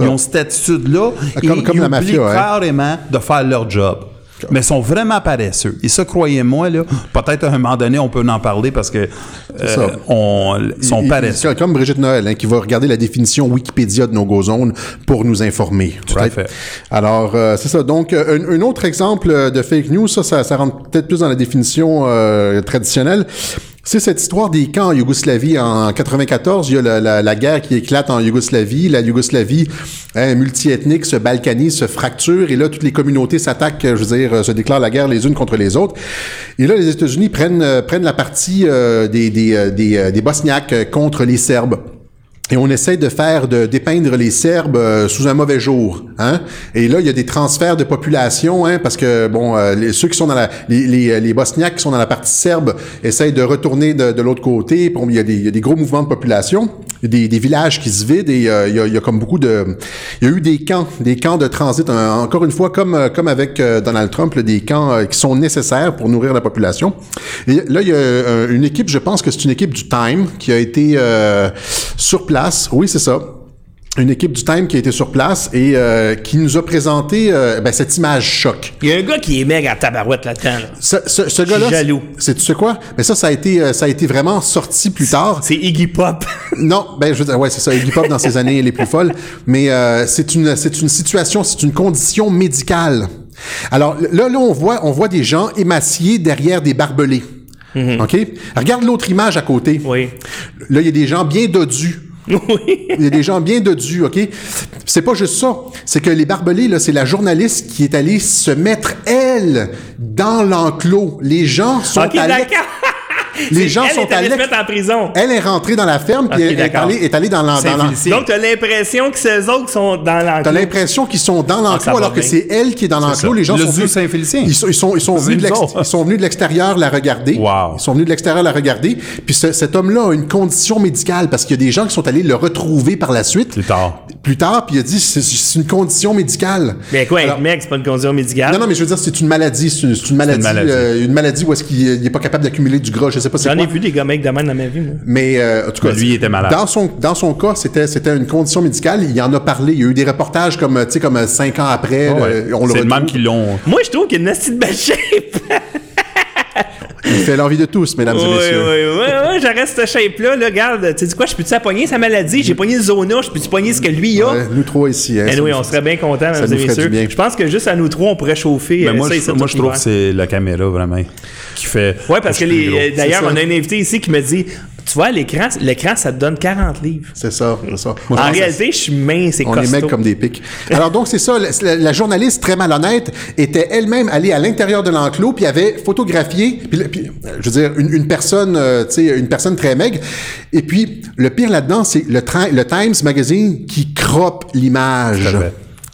Ils ont cette attitude-là comme, et comme ils la mafia, hein. carrément de faire leur job mais sont vraiment paresseux. Et ça, croyez-moi, là, peut-être à un moment donné, on peut en parler parce que euh, on, ils sont paresseux. Comme Brigitte Noël, hein, qui va regarder la définition Wikipédia de no go zone pour nous informer. Tout right? à fait. Alors, euh, c'est ça. Donc, un, un, autre exemple de fake news, ça, ça, ça rentre peut-être plus dans la définition euh, traditionnelle. C'est cette histoire des camps en Yougoslavie en 94. Il y a la, guerre qui éclate en Yougoslavie. La Yougoslavie hein, multiethnique se balkanise, se fracture, et là toutes les communautés s'attaquent, je veux dire, se déclarent la guerre les unes contre les autres. Et là, les États-Unis prennent euh, prennent la partie euh, des des euh, des, des Bosniaques contre les Serbes. Et on essaie de faire, de dépeindre les Serbes euh, sous un mauvais jour, hein. Et là, il y a des transferts de population, hein, parce que bon, euh, les, ceux qui sont dans la, les, les, les, Bosniaques qui sont dans la partie serbe essayent de retourner de, de l'autre côté. Bon, il y, a des, il y a des gros mouvements de population, des, des villages qui se vident et euh, il, y a, il y a comme beaucoup de, il y a eu des camps, des camps de transit. encore une fois, comme comme avec Donald Trump, là, des camps qui sont nécessaires pour nourrir la population. Et là, il y a une équipe, je pense que c'est une équipe du Time qui a été sur place Place. Oui, c'est ça. une équipe du Time qui a été sur place et euh, qui nous a présenté euh, ben, cette image choc. Il y a un gars qui est méga à tabarouette là-dedans. Là. Ce, ce, ce gars-là, jaloux. C'est tu sais quoi? Mais ça, ça a été, euh, ça a été vraiment sorti plus tard. C'est Iggy Pop. non, ben je veux dire, ouais, c'est ça, Iggy Pop dans ses années les plus folles. Mais euh, c'est une, c'est une situation, c'est une condition médicale. Alors là, là, on voit, on voit des gens émaciés derrière des barbelés. OK? Regarde l'autre image à côté. Oui. Là, il y a des gens bien dodus. Oui. Il y a des gens bien dodus, OK? C'est pas juste ça. C'est que les barbelés, là, c'est la journaliste qui est allée se mettre, elle, dans l'enclos. Les gens sont Ok, à l'ex- d'accord. Les gens elle sont est se l'ex- mettre en prison. Elle est rentrée dans la ferme, puis Ok, elle est allée, est allée dans l'en- Donc, t'as l'impression que eux autres sont dans T'as l'enclos. l'impression qu'ils sont dans Ah, l'enclos va alors que c'est elle qui est dans ça. Les gens Le sont venus, Saint-Félicien. Ils sont, ils sont, ils sont venus de l'ex- bizarre. ils sont venus de l'extérieur la regarder. Wow. Ils sont venus de l'extérieur la regarder. Puis ce- cet homme-là a une condition médicale parce qu'il y a des gens qui sont allés le retrouver par la suite. Plus tard. Plus tard, puis il a dit c'est- c'est une condition médicale. Mais quoi, Alors- être mec, c'est pas une condition médicale? Non, non, mais je veux dire, c'est une maladie. C'est une, c'est une maladie, maladie. euh, une maladie où est-ce qu'il n'est pas capable d'accumuler du gras. Je sais pas c'est J'en ai vu des gars mecs de même dans ma vie, moi. Mais euh, en tout cas, Mais lui, il était malade. Dans son dans son cas, c'était c'était une condition médicale. Il en a parlé. Il y a eu des reportages comme tu sais comme euh, cinq ans après. Ah ouais. le- on le C'est le même qui l'ont. Moi, je trouve qu'il y a une de belle shape. Il fait l'envie de tous, mesdames Oui, et oui, messieurs. oui, oui, j'arrête cette shape-là. Là, regarde, tu sais quoi, je peux-tu pogner sa maladie? J'ai pogné le zona, je peux-tu pogner ce que lui a? Ouais, nous trois ici. Hein, Eh oui, nous on serait bien contents, mesdames et messieurs. Je pense que juste à nous trois, on pourrait chauffer. Mais euh, moi, ça je, moi, je trouve que c'est la caméra vraiment qui fait. Ouais, parce que je euh, d'ailleurs, on a un invité ici qui me dit Tu vois, l'écran, l'écran, ça te donne 40 livres. C'est ça, c'est ça. Moi, En réalité, je suis mince et On costaud. est mecs comme des pics. Alors donc c'est ça, la, journaliste très malhonnête était elle-même allée à l'intérieur de l'enclos puis avait photographié, puis, je veux dire une, une personne, euh, tu sais, une personne très maigre. Et puis le pire là-dedans, c'est le, le Times Magazine qui croppe l'image.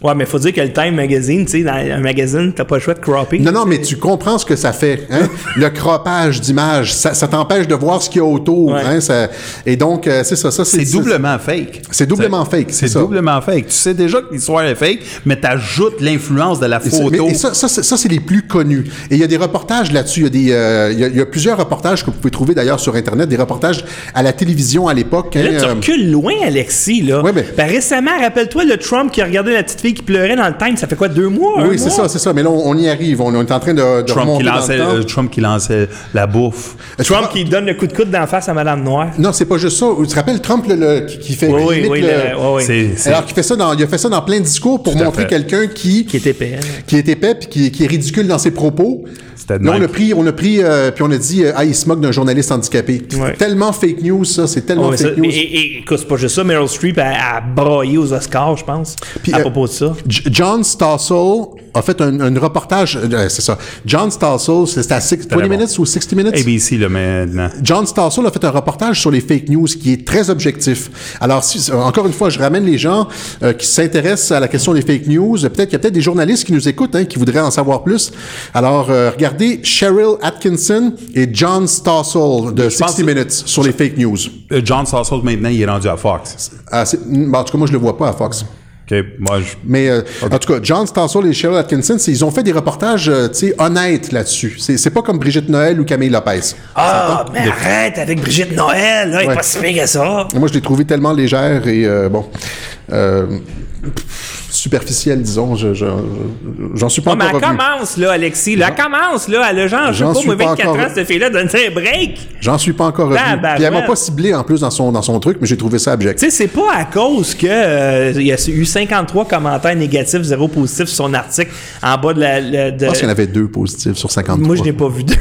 Ouais, mais faut dire que le Time Magazine, tu sais, dans un magazine, t'as pas le choix de cropper. Non, non, mais tu comprends ce que ça fait. Hein? le croppage d'image, ça, ça t'empêche de voir ce qu'il y a autour. Ouais. Hein? Ça- et donc, euh, c'est ça. ça C'est doublement fake. C'est doublement fake, c'est C'est ça. doublement fake. Tu sais déjà que l'histoire est fake, mais t'ajoutes l'influence de la Et c'est- photo. mais- et ça, ça, c'est- ça, c'est les plus connus. Et il y a des reportages là-dessus. Il y, a des, euh, il, y a, il y a plusieurs reportages que vous pouvez trouver d'ailleurs sur Internet, des reportages à la télévision à l'époque. hein, Là, tu euh, recules loin, Alexis, là. Ouais, mais- Ben, récemment, rappelle-toi le Trump qui a regardé la petite fille qui pleurait dans le Time, ça fait quoi, deux mois? oui, c'est ça, c'est ça. Mais là, on, on y arrive. On, on est en train de, de Trump, remonter qui dans lançait, le temps. euh, Trump qui lançait la bouffe. Trump qui donne le coup de coude d'en face à Madame Noire. Non, c'est pas juste ça. Tu te rappelles Trump le, le- qui, qui fait Oui, qui oui, oui, le- le- oui, oui. C'est- c'est- Alors qu'il fait ça dans, il a fait ça dans plein de discours pour montrer quelqu'un qui Qui est épais. hein. qui est épais puis qui, qui est ridicule dans ses propos. C'était Là, on a pris, on a pris, euh, puis on a dit, ah, il se moque d'un journaliste handicapé. Ouais. Tellement fake news, ça, c'est tellement Ouais, ça- fake news. et, et- écoute, c'est pas juste ça, Meryl Streep a, a braillé aux Oscars, je pense, Puis, à euh, propos de ça. J- John Stossel a fait un, un reportage, euh, c'est ça. John Stossel, c'était à six- 20 bon. minutes ou 60 minutes? ABC, là, maintenant. John Stossel a fait un reportage sur les fake news qui est très objectif. Alors, si- encore une fois, je ramène les gens euh, qui s'intéressent à la question des fake news. Peut-être qu'il y a peut-être des journalistes qui nous écoutent, hein, qui voudraient en savoir plus. Alors, euh, regardez Cheryl Atkinson et John Stossel de 60 pense- Minutes sur les fake news. Euh, John Stossel, maintenant, il est rendu à Fox. Ah, c'est- bon, en tout cas, moi, je le vois pas à Fox. OK, moi, je... Mais euh, en tout cas, John Stossel et Cheryl Atkinson, c'est- ils ont fait des reportages, euh, tu sais, honnêtes là-dessus. C'est c'est pas comme Brigitte Noël ou Camille Lopez. Ah, mais arrête avec Brigitte Noël, là, elle est Ouais. pas si pire que ça. Moi, je l'ai trouvé tellement légère et euh, bon. Euh, superficielle, disons. Je, je- je- j'en suis pas mais encore elle revenu. commence, là, Alexis. Là, elle commence, là. Elle a genre, je sais pas, suis moi, pas 24 encore- ans, cette fille-là, donne un break. J'en suis pas encore revenu. Puis elle m'a pas ciblé en plus dans son, dans son truc, mais j'ai trouvé ça abject. Tu sais, c'est pas à cause que euh, il y a eu 53 commentaires négatifs, zéro positif sur son article en bas de la. la- de- Je pense qu'il y en avait deux positifs sur 53. Moi, je n'ai pas vu deux.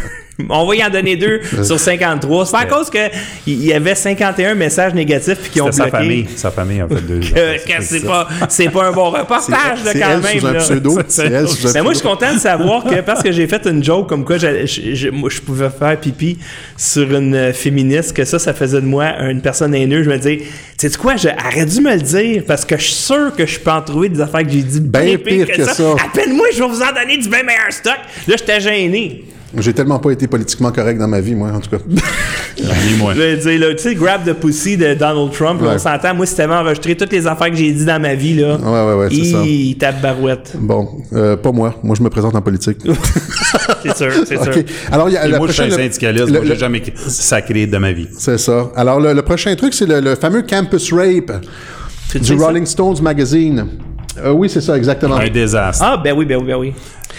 On va y en donner deux sur 53. C'est pas à cause que il y avait 51 messages négatifs puis qui ont bloqué. sa famille. Sa famille, en fait, deux. c'est pas c'est pas un bon reportage quand elle même sous pseudo. Mais moi je suis content de savoir que parce que j'ai fait une joke comme quoi je, je- moi, je pouvais faire pipi sur une euh, féministe que ça ça faisait de moi une personne haineuse je me dis tu sais quoi j'aurais dû me le dire parce que je suis sûr que je peux en trouver des affaires que j'ai dit bien, Ben pire pire que ça. appelle-moi je vais vous en donner du bien meilleur stock là j'étais gêné J'ai tellement pas été politiquement correct dans ma vie, moi, en tout cas. Ni moi. Je veux dire, là, tu sais, Grab the Pussy de Donald Trump, là, Ouais. on s'entend, moi, si t'avais enregistré toutes les affaires que j'ai dit dans ma vie, là, Ouais, ouais, ouais, c'est ça. il tape barouette. Bon, euh, pas moi. Moi, je me présente en politique. C'est sûr, c'est sûr. Alors, il y a la moi, je suis un syndicaliste. le- moi, j'ai le- jamais sacré de ma vie. C'est ça. Alors, le, le prochain truc, c'est le, le fameux campus rape. Du ça? Rolling Stones Magazine. Euh, oui, c'est ça, exactement. Un désastre. Ah, ben oui, ben oui, ben oui.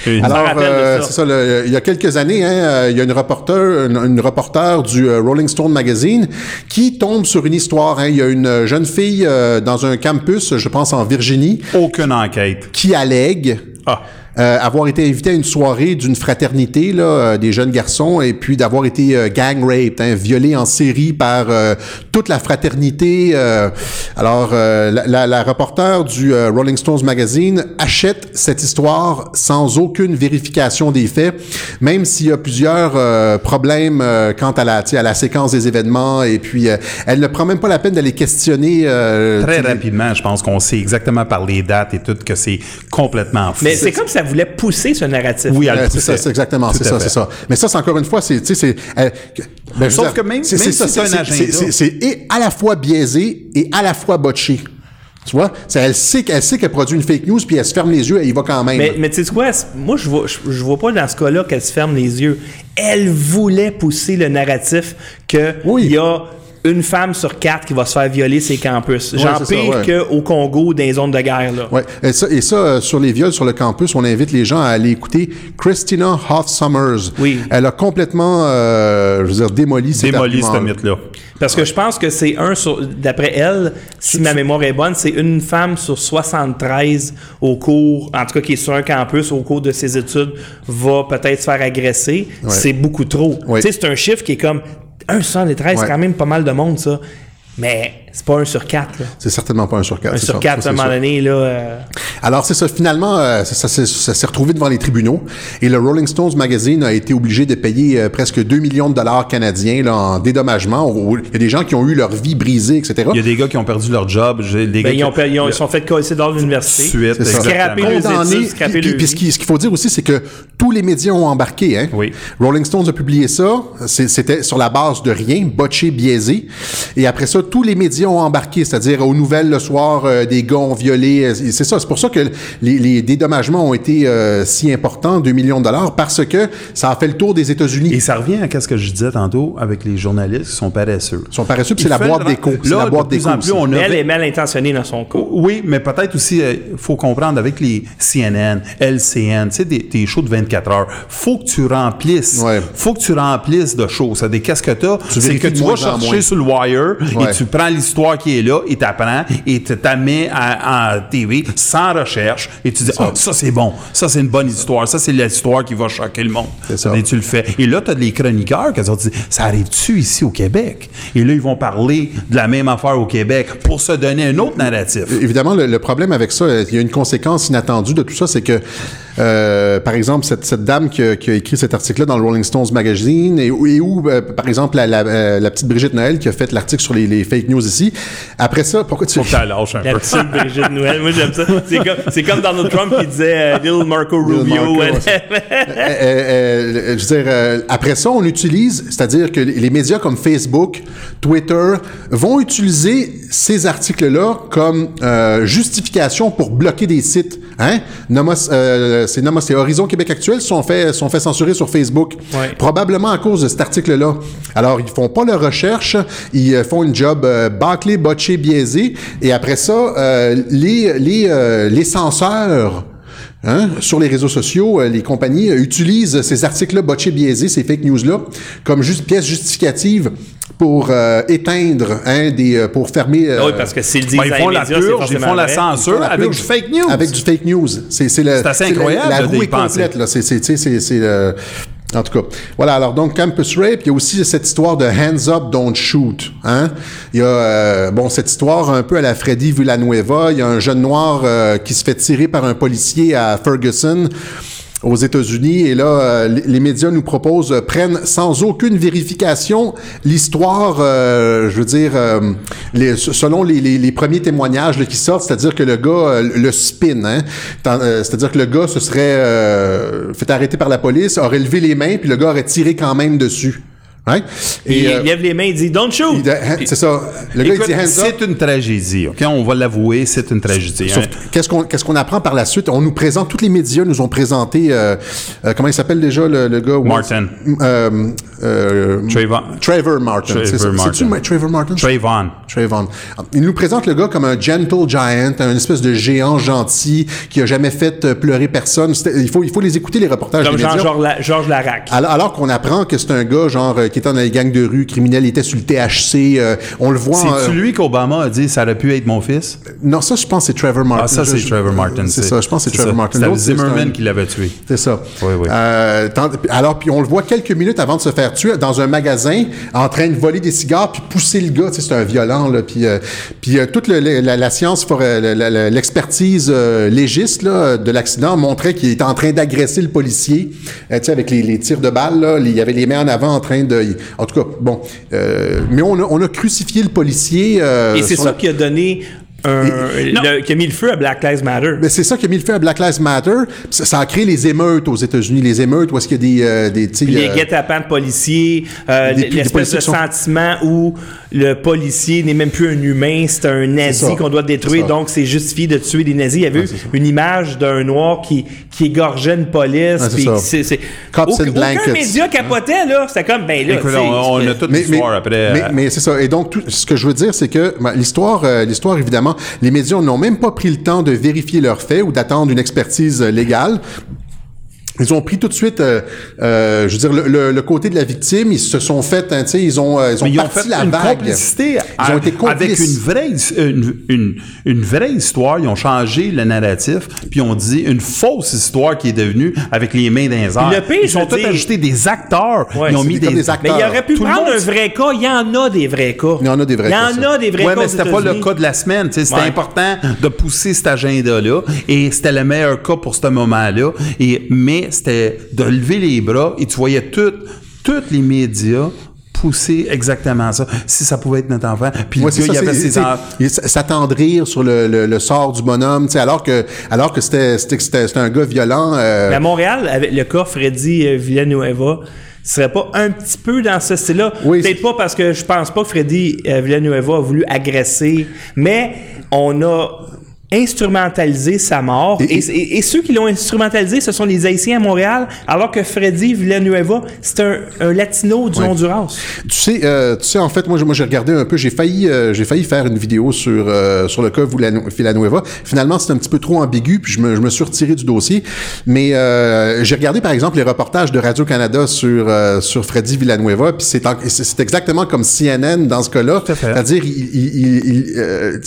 Une- Alors, euh, c'est ça. le- il y a quelques années, hein, euh, il y a une reporter, une, une reporter du euh, Rolling Stone magazine qui tombe sur une histoire. hein. Il y a une jeune fille euh, dans un campus, je pense en Virginie, Aucune enquête. qui allègue Ah. Euh, avoir été invitée à une soirée d'une fraternité là, euh, des jeunes garçons et puis d'avoir été euh, gang raped, hein, violée en série par euh, toute la fraternité. euh. alors, euh, la, la, la reporter du euh, Rolling Stones magazine achète cette histoire sans aucune vérification des faits, même s'il y a plusieurs euh, problèmes euh, quant à la, tu sais, à la séquence des événements et puis euh, elle ne prend même pas la peine d'aller questionner. euh, Très rapidement, je pense qu'on sait exactement par les dates et tout que c'est complètement fou. Mais c'est comme ça voulait pousser ce narratif. Oui, elle c'est ça, poussait. c'est exactement, c'est ça, c'est ça. Mais ça, c'est encore une fois, c'est, tu sais, c'est. euh, que- ben, Sauf dire, que même- c'est, si c'est un agenda. c'est- et à la fois biaisé et à la fois botché. Tu vois, c'est, elle sait qu'elle sait qu'elle produit une fake news puis elle se ferme les yeux, elle y va quand même. Mais, mais tu sais quoi? Moi, je vois, je, je vois pas dans ce cas-là qu'elle se ferme les yeux. Elle voulait pousser le narratif qu'il y a une femme sur quatre qui va se faire violer ses campus. Genre ça, pire ouais. qu'au Congo, dans les zones de guerre. Là. Ouais. Et ça, et ça euh, sur les viols sur le campus, on invite les gens à aller écouter Christina Hoff Summers. Oui. Elle a complètement, euh, je veux dire, démoli cet Démolis ce mythe-là. Parce que je pense que c'est un sur, d'après elle, si ma mémoire est bonne, c'est une femme sur 73 au cours, en tout cas qui est sur un campus au cours de ses études, va peut-être se faire agresser. Ouais. C'est beaucoup trop. Ouais. Tu sais, c'est un chiffre qui est comme un sur 73, Ouais. c'est quand même pas mal de monde, ça. Mais c'est pas un sur quatre. C'est certainement pas un sur quatre. Un sur quatre, ça, à un moment donné, là. euh, Alors c'est ça, finalement, euh, ça, ça s'est- ça s'est retrouvé devant les tribunaux et le Rolling Stones Magazine a été obligé de payer euh, presque 2 millions de dollars canadiens là, en dédommagement. Il y a des gens qui ont eu leur vie brisée, etc. Il y a des gars qui ont perdu leur job. des ben, gars ils, ont, qui- ils, ont- ils sont fait dans l'université. Suite. Scraper Puis- puis ce qui- ce qu'il faut dire aussi, c'est que tous les médias ont embarqué. Hein? Oui. Rolling Stones a publié ça. C'était sur la base de rien, botché, biaisé. Et après ça, tous les médias ont embarqué, c'est-à-dire aux nouvelles le soir, euh, des gars ont violé. euh, C'est ça. C'est pour ça que les, les dédommagements ont été euh, si importants, 2 millions de dollars, parce que ça a fait le tour des États-Unis. Et ça revient à ce que je disais tantôt avec les journalistes qui sont paresseux. Ils sont paresseux, c'est la boîte. C'est Là, la boîte de plus d'écho en plus, aussi. on Mais a elle est mal intentionnée dans son cas. Oui, mais peut-être aussi, il faut comprendre avec les CNN, LCN, tu sais, des, des shows de 24 heures, faut que tu remplisses, Ouais. faut que tu remplisses de choses. C'est-à-dire, qu'est-ce que t'as? C'est vérifies que tu vas chercher sur le wire Ouais. et tu prends l'histoire qui est là tu t'as mets à- en TV sans recherche et tu dis, ah, ça c'est bon, ça c'est une bonne histoire, ça c'est l'histoire qui va choquer le monde. C'est ça. Et tu le fais. Et là, tu as des chroniqueurs qui ont dit, ça arrive-tu ici au Québec? Et là, ils vont parler de la même affaire au Québec pour se donner un autre narratif. Évidemment, le, le problème avec ça, il y a une conséquence inattendue de tout ça, c'est que, euh, par exemple, cette, cette dame qui a, qui a écrit cet article-là dans le Rolling Stones Magazine, et, où- et où, euh, par exemple, la, la, euh, la petite Brigitte Noël qui a fait l'article sur les, les fake news ici, après ça, pourquoi tu... Faut que lâches un La peu. petite Brigitte Noël, moi j'aime ça. C'est comme, c'est comme Donald Trump qui disait euh, Little Marco Rubio. Marco, je veux dire, euh, après ça, on utilise, c'est-à-dire que les médias comme Facebook, Twitter vont utiliser ces articles-là comme euh, justification pour bloquer des sites. Hein? Nomos, euh, c'est Nomos, c'est Horizon Québec Actuel. Sont fait, sont fait censurer sur Facebook, Ouais. probablement à cause de cet article-là. Alors, ils font pas leur recherche, ils euh, font une job euh, bâclé, botché, biaisé, et après ça, euh, les, les, les censeurs Hein? Sur les réseaux sociaux, euh, les compagnies euh, utilisent ces articles-là botchés, biaisés, ces fake news-là, comme juste pièce justificative pour euh, éteindre, hein, des, euh, pour fermer. euh, oui, parce que s'ils disent Ben, ils font la médias, c'est purge, ils font la censure la avec du fake news. Avec du fake news. C'est c'est le- C'est assez la- incroyable La, de roue est penser. complète là. C'est c'est tu sais, c'est c'est euh, en tout cas. Voilà. Alors donc campus rape. Il y a aussi cette histoire de hands up, don't shoot. Hein. Il y a euh, bon cette histoire un peu à la Freddy Villanueva. Il y a un jeune noir euh, qui se fait tirer par un policier à Ferguson aux États-Unis. Et là euh, les, médias nous proposent euh, prennent sans aucune vérification l'histoire euh, je veux dire euh, les, selon les, les, les premiers témoignages là, qui sortent c'est-à-dire que le gars le spin hein, c'est-à-dire que le gars se serait fait arrêter par la police aurait levé les mains puis le gars aurait tiré quand même dessus Right? il euh, lève les mains, il dit Don't shoot. hein, c'est ça. Le gars, il dit hands up. c'est une tragédie, OK? On va l'avouer, c'est une tragédie. Hein? qu'est-ce qu'on qu'est-ce qu'on apprend par la suite? On nous présente tous les médias nous ont présenté euh, euh, comment il s'appelle déjà le, le gars Martin. euh, Trayvon. Trevor Martin. Trevor. Martin. Trevor Martin? Trayvon. Trayvon. Il nous présente le gars comme un gentle giant, un espèce de géant gentil qui a jamais fait pleurer personne. Il faut il faut les écouter les reportages Comme des médias. Georges Larac. Alors, alors qu'on apprend que c'est un gars genre qui était dans les gangs de rue, criminel, il était sur le THC, euh, on le voit. C'est-tu lui qu'Obama a dit ça aurait pu être mon fils? Non, ça je pense c'est Trevor Martin. Ah, ça, c'est Trevor Martin. C'est ça, je pense c'est Trevor. Martin. C'est Zimmerman qui l'avait tué. C'est ça. Oui, oui. Euh, alors, puis on le voit quelques minutes avant de se faire tuer dans un magasin, en train de voler des cigares, puis pousser le gars. C'est un violent, là. Puis, euh, puis toute la, science, l'expertise légiste là, de l'accident montrait qu'il était en train d'agresser le policier. Tu sais, avec les, tirs de balles, là, il y avait les mains en avant en train de... En tout cas, bon. euh, mais on a, on a crucifié le policier. euh, Et c'est ça le- qui a donné le- qui a mis le feu à Black Lives Matter. Mais c'est ça qui a mis le feu à Black Lives Matter. Ça, ça a créé les émeutes aux États-Unis. Les émeutes où est-ce qu'il y a des... euh, des les euh, guet-apens de policiers, euh, l'espèce de sont- sentiment où le policier n'est même plus un humain, c'est un nazi qu'on doit détruire, donc c'est justifié de tuer des nazis. Il y avait eu une image d'un noir qui, qui égorgeait une police. Ouais, c'est c'est- Cops aucun, média capotait, là. C'était comme, ben là, Écoute, on, on a toute l'histoire après. Mais, euh, mais c'est ça. Et donc, tout, ce que je veux dire, c'est que ben, l'histoire, euh, l'histoire, évidemment, les médias n'ont même pas pris le temps de vérifier leurs faits ou d'attendre une expertise légale. Ils ont pris tout de suite, euh, euh, je veux dire, le, le- le côté de la victime. Ils se sont fait, hein, tu sais, ils ont, euh, ils ont Mais ils ont parti fait la une vague. complicité Ils ont été avec complices. une vraie, une, une, une vraie histoire. Ils ont changé le narratif, puis on dit une fausse histoire qui est devenue avec les mains dans les airs. Le pire, Ils ont dire- ajouté des acteurs. Ouais, ils ont mis des- acteurs. Mais il aurait pu Tout prendre monde- un vrai cas. Il y en a des vrais cas. Il y en a des vrais Il y cas, en a des vrais Ouais, cas. mais aux c'était pas le cas de la semaine. tu sais, C'était Ouais. important de pousser cet agenda-là. Et c'était le meilleur cas pour ce moment-là. Et, mais c'était de lever les bras et tu voyais tout, tous les médias pousser exactement ça. Si ça pouvait être notre enfant. Puis Ouais, le c'est gars, ça, il avait ses enfants. s'attendrir sur le, le, le sort du bonhomme, tu sais, alors que alors que c'était c'était c'était c'était un gars violent. euh, Mais à Montréal, avec le cas Freddy euh, Villanueva, ce serait pas un petit peu dans ce style-là? Peut-être pas parce que je pense pas que Freddy euh, Villanueva a voulu agresser, mais on a instrumentalisé sa mort. Et, et- et ceux qui l'ont instrumentalisé, ce sont les Haïtiens à Montréal, alors que Freddy Villanueva, c'est un, un latino du Ouais. Honduras. Tu sais, euh, tu sais, en fait, moi, j'ai- moi, j'ai regardé un peu. J'ai failli, euh, j'ai failli faire une vidéo sur euh, sur le cas Villanu- Villanueva. Finalement, c'était un petit peu trop ambigu, puis je me, je me suis retiré du dossier. Mais j'ai regardé, par exemple, les reportages de Radio Canada sur sur Freddy Villanueva, puis c'est en- c'est c'est exactement comme CNN dans ce cas-là. C'est-à-dire, il, il,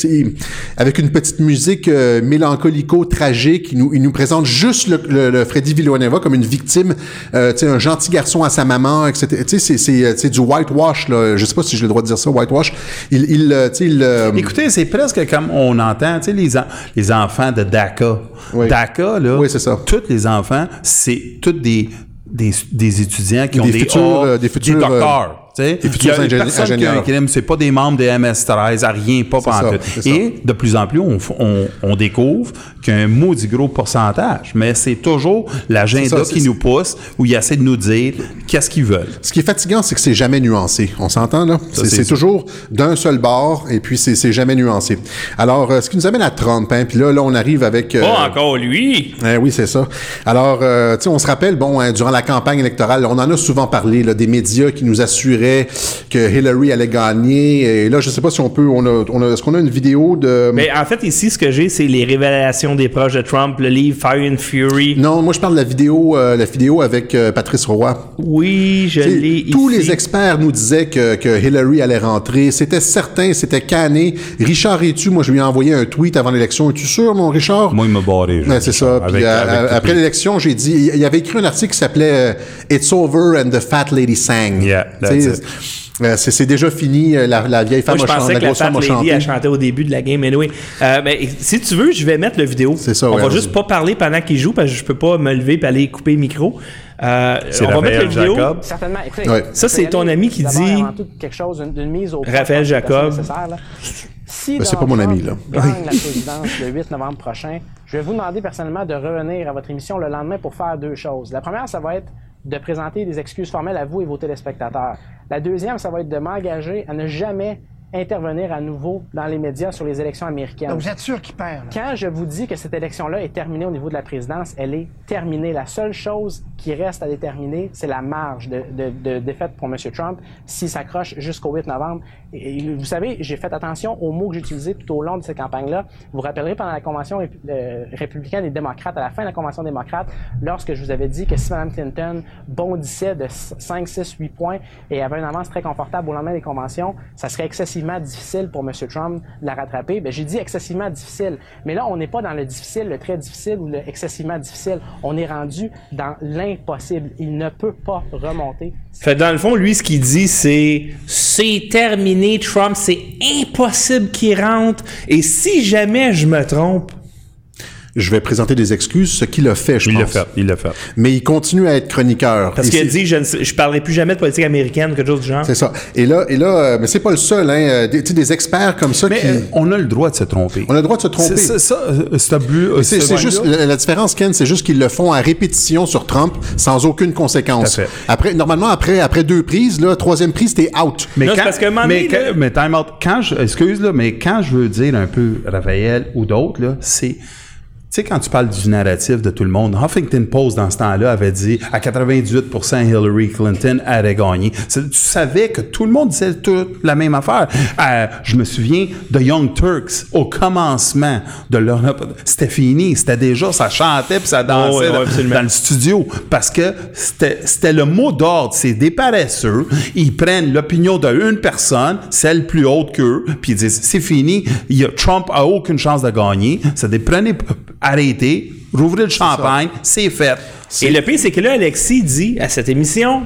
il- avec une petite musique euh, mélancolico-tragique, il nous, il nous présente juste le, le, le Freddy Villanueva comme une victime, euh, un gentil garçon à sa maman, etc. C'est- c'est euh, c'est du whitewash, là. Je sais pas si j'ai le droit de dire ça, whitewash. Il, il, euh, il, euh, Écoutez, c'est presque comme on entend, les, en- les enfants de DACA. DACA, là, tous les enfants, c'est tous des, des, des étudiants qui ont Des des, futurs, euh, des futurs, docteurs. Tu sais. des futurs Il y a ingé- qui c'est pas des membres des MS-13, à rien, pas pantoute. Et de plus en plus, on, on, on découvre qu'il y a un maudit gros pourcentage, mais c'est toujours l'agenda qui nous pousse, où ils essaient de nous dire qu'est-ce qu'ils veulent. Ce qui est fatigant, c'est que c'est jamais nuancé. On s'entend, là? C'est toujours d'un seul bord, et puis c'est c'est jamais nuancé. Alors, euh, ce qui nous amène à Trump, hein, puis là, là, on arrive avec... euh, Pas encore lui! Eh oui, c'est ça. Alors, euh, tu sais, on se rappelle, bon, hein, durant la campagne électorale, on en a souvent parlé, là, des médias qui nous assuraient que Hillary allait gagner. Et là, je sais pas si on peut, on a, on a est-ce qu'on a une vidéo de... Mais en fait, ici, ce que j'ai, c'est les révélations des proches de Trump, le livre Fire and Fury. Non, moi, je parle de la vidéo, euh, la vidéo avec euh, Patrice Roy. Oui, je l'ai Tous ici. les experts nous disaient que, que Hillary allait rentrer. C'était certain, c'était canné. Richard es-tu? Moi, je lui ai envoyé un tweet avant l'élection. Es-tu sûr, mon Richard? Moi, il m'a barré. Ouais, c'est ça. Avec- Puis, euh, avec après le- l'élection, j'ai dit, il avait écrit un article qui s'appelait It's over and the fat lady sang. Yeah, Euh, c'est déjà fini. euh, La, la vieille femme Moi, je a chanté, pensais la que la femme a chanté. a chanté au début de la game. Anyway. Euh, mais si tu veux, je vais mettre le vidéo. C'est ça, On ouais, va juste pas parler pendant qu'il joue parce que je peux pas me lever et aller couper le micro. Euh, on va mettre le vidéo. Jacob. Certainement. Écoutez, Ouais. Ça, c'est ton ami qui dit- avant tout, quelque chose, une, une mise au point Raphaël Jacob. Si Ben, c'est pas mon ami, là. gagne la présidence le 8 novembre prochain, je vais vous demander personnellement de revenir à votre émission le lendemain pour faire deux choses. La première, ça va être de présenter des excuses formelles à vous et vos téléspectateurs. La deuxième, ça va être de m'engager à ne jamais intervenir à nouveau dans les médias sur les élections américaines. Donc, vous êtes sûr qu'il perd? là? Quand je vous dis que cette élection-là est terminée au niveau de la présidence, elle est terminée. La seule chose qui reste à déterminer, c'est la marge de, de- de défaite pour M. Trump s'il s'accroche jusqu'au 8 novembre. Vous savez, j'ai fait attention aux mots que j'ai utilisés tout au long de cette campagne-là. Vous vous rappellerez pendant la convention euh, républicaine et démocrate, à la fin de la convention démocrate, lorsque je vous avais dit que si Mme Clinton bondissait de 5, 6, 8 points et avait une avance très confortable au lendemain des conventions, ça serait excessivement difficile pour M. Trump de la rattraper. Ben, j'ai dit excessivement difficile. Mais là, on n'est pas dans le difficile, le très difficile ou le excessivement difficile. On est rendu dans l'impossible. Il ne peut pas remonter. Fait dans le fond, lui, ce qu'il dit, c'est c'est terminé, Trump, c'est impossible qu'il rentre. Et si jamais je me trompe, Je vais présenter des excuses, ce qu'il a fait, je Il pense. l'a fait, il l'a fait. Mais il continue à être chroniqueur. parce qu'il a dit je ne je parlerai plus jamais de politique américaine, quelque chose du genre. C'est ça. Et là, et là, euh, mais c'est pas le seul, hein. euh, Des, tu sais, des experts comme ça Mais qui. euh, on a le droit de se tromper. on a le droit de se tromper. C'est ça, c'est abus- C'est ce c'est juste la, la différence, Ken, c'est juste qu'ils le font à répétition sur Trump sans aucune conséquence. Tout à fait. Après, normalement, après, après deux prises, là, troisième prise, t'es out. Mais Non, c'est quand, parce moment mais, quand- là- mais time out. Quand je, excuse là, mais quand je veux dire un peu Raphaël ou d'autres là, c'est sais, quand tu parles du narratif de tout le monde, Huffington Post, dans ce temps-là, avait dit à 98% Hillary Clinton allait gagner. Tu savais que tout le monde disait toute la même affaire. Euh, je me souviens de Young Turks, au commencement de leur... C'était fini, c'était déjà, ça chantait puis ça dansait Oh, dans- le studio parce que c'était c'était le mot d'ordre. C'est des paresseux. Ils prennent l'opinion d'une personne, celle plus haute qu'eux, puis ils disent c'est fini. Il y a, Trump a aucune chance de gagner. Ça dit prenez, arrêtez, rouvrez le champagne, c'est fait. Et le pire, c'est que là, Alexis dit à cette émission,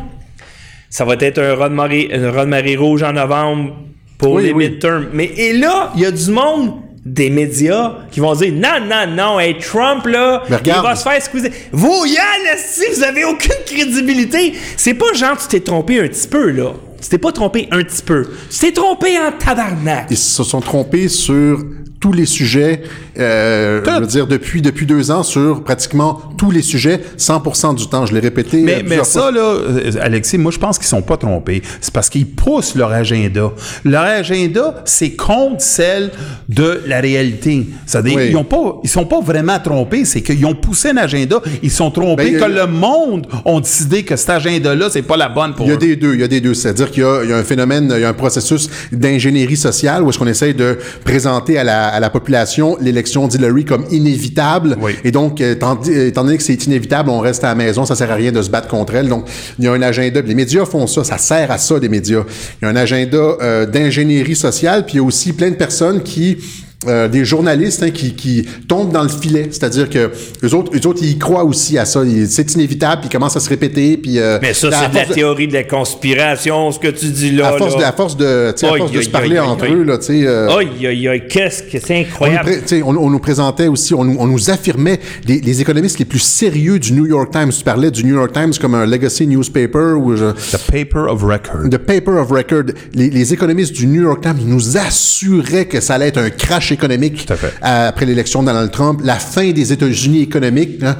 ça va être un de marée rouge en novembre pour Oui, les oui. midterms. Mais et là, il y a du monde des médias qui vont dire non, non, non, hey, Trump, là, il va se faire squeezer. Vous, Yann, si vous avez aucune crédibilité, c'est pas genre tu t'es trompé un petit peu, là. Tu t'es pas trompé un petit peu. Tu t'es trompé en tabarnak. Ils se sont trompés sur tous les sujets, euh, je veux dire, depuis, depuis deux ans, sur pratiquement tous les sujets, 100% du temps. Je l'ai répété. euh, Mais, mais plusieurs ça, fois. là, euh, Alexis, moi, je pense qu'ils sont pas trompés. C'est parce qu'ils poussent leur agenda. Leur agenda, c'est contre celle de la réalité. C'est-à-dire, Oui. ils ont pas, ils sont pas vraiment trompés. C'est qu'ils ont poussé un agenda. Ils sont trompés Ben, que euh, le monde ont décidé que cet agenda-là, c'est pas la bonne pour Il y a eux. des deux, il y a des deux. C'est-à-dire qu'il y y a un phénomène, il y a un processus d'ingénierie sociale où est-ce qu'on essaye de présenter à la, à la population l'élection d'Hillary comme inévitable. Oui. Et donc, euh, étant, étant donné que c'est inévitable, on reste à la maison, ça sert à rien de se battre contre elle. Donc, il y a un agenda. Les médias font ça, ça sert à ça, les médias. Il y a un agenda euh, d'ingénierie sociale, puis il y a aussi plein de personnes qui euh, des journalistes hein, qui, qui tombent dans le filet, c'est-à-dire que eux autres, eux autres, ils croient aussi à ça. C'est inévitable, puis ils commencent à se répéter, puis. euh, Mais ça, à c'est de la théorie de la conspiration, ce que tu dis là. à force, là. de, à force de, tu sais, à Aïe, force de aïe, se parler entre eux, là, euh, Aïe, aïe, aïe, qu'est-ce que c'est on nous, incroyable. on, on nous présentait aussi, on nous, on nous affirmait les, les économistes les plus sérieux du New York Times. Tu parlais du New York Times comme un legacy newspaper je- The paper of record. The paper of record. Les, les économistes du New York Times nous assuraient que ça allait être un crash économique Tout à fait. euh, après l'élection de Donald Trump, la fin des États-Unis économiques. hein.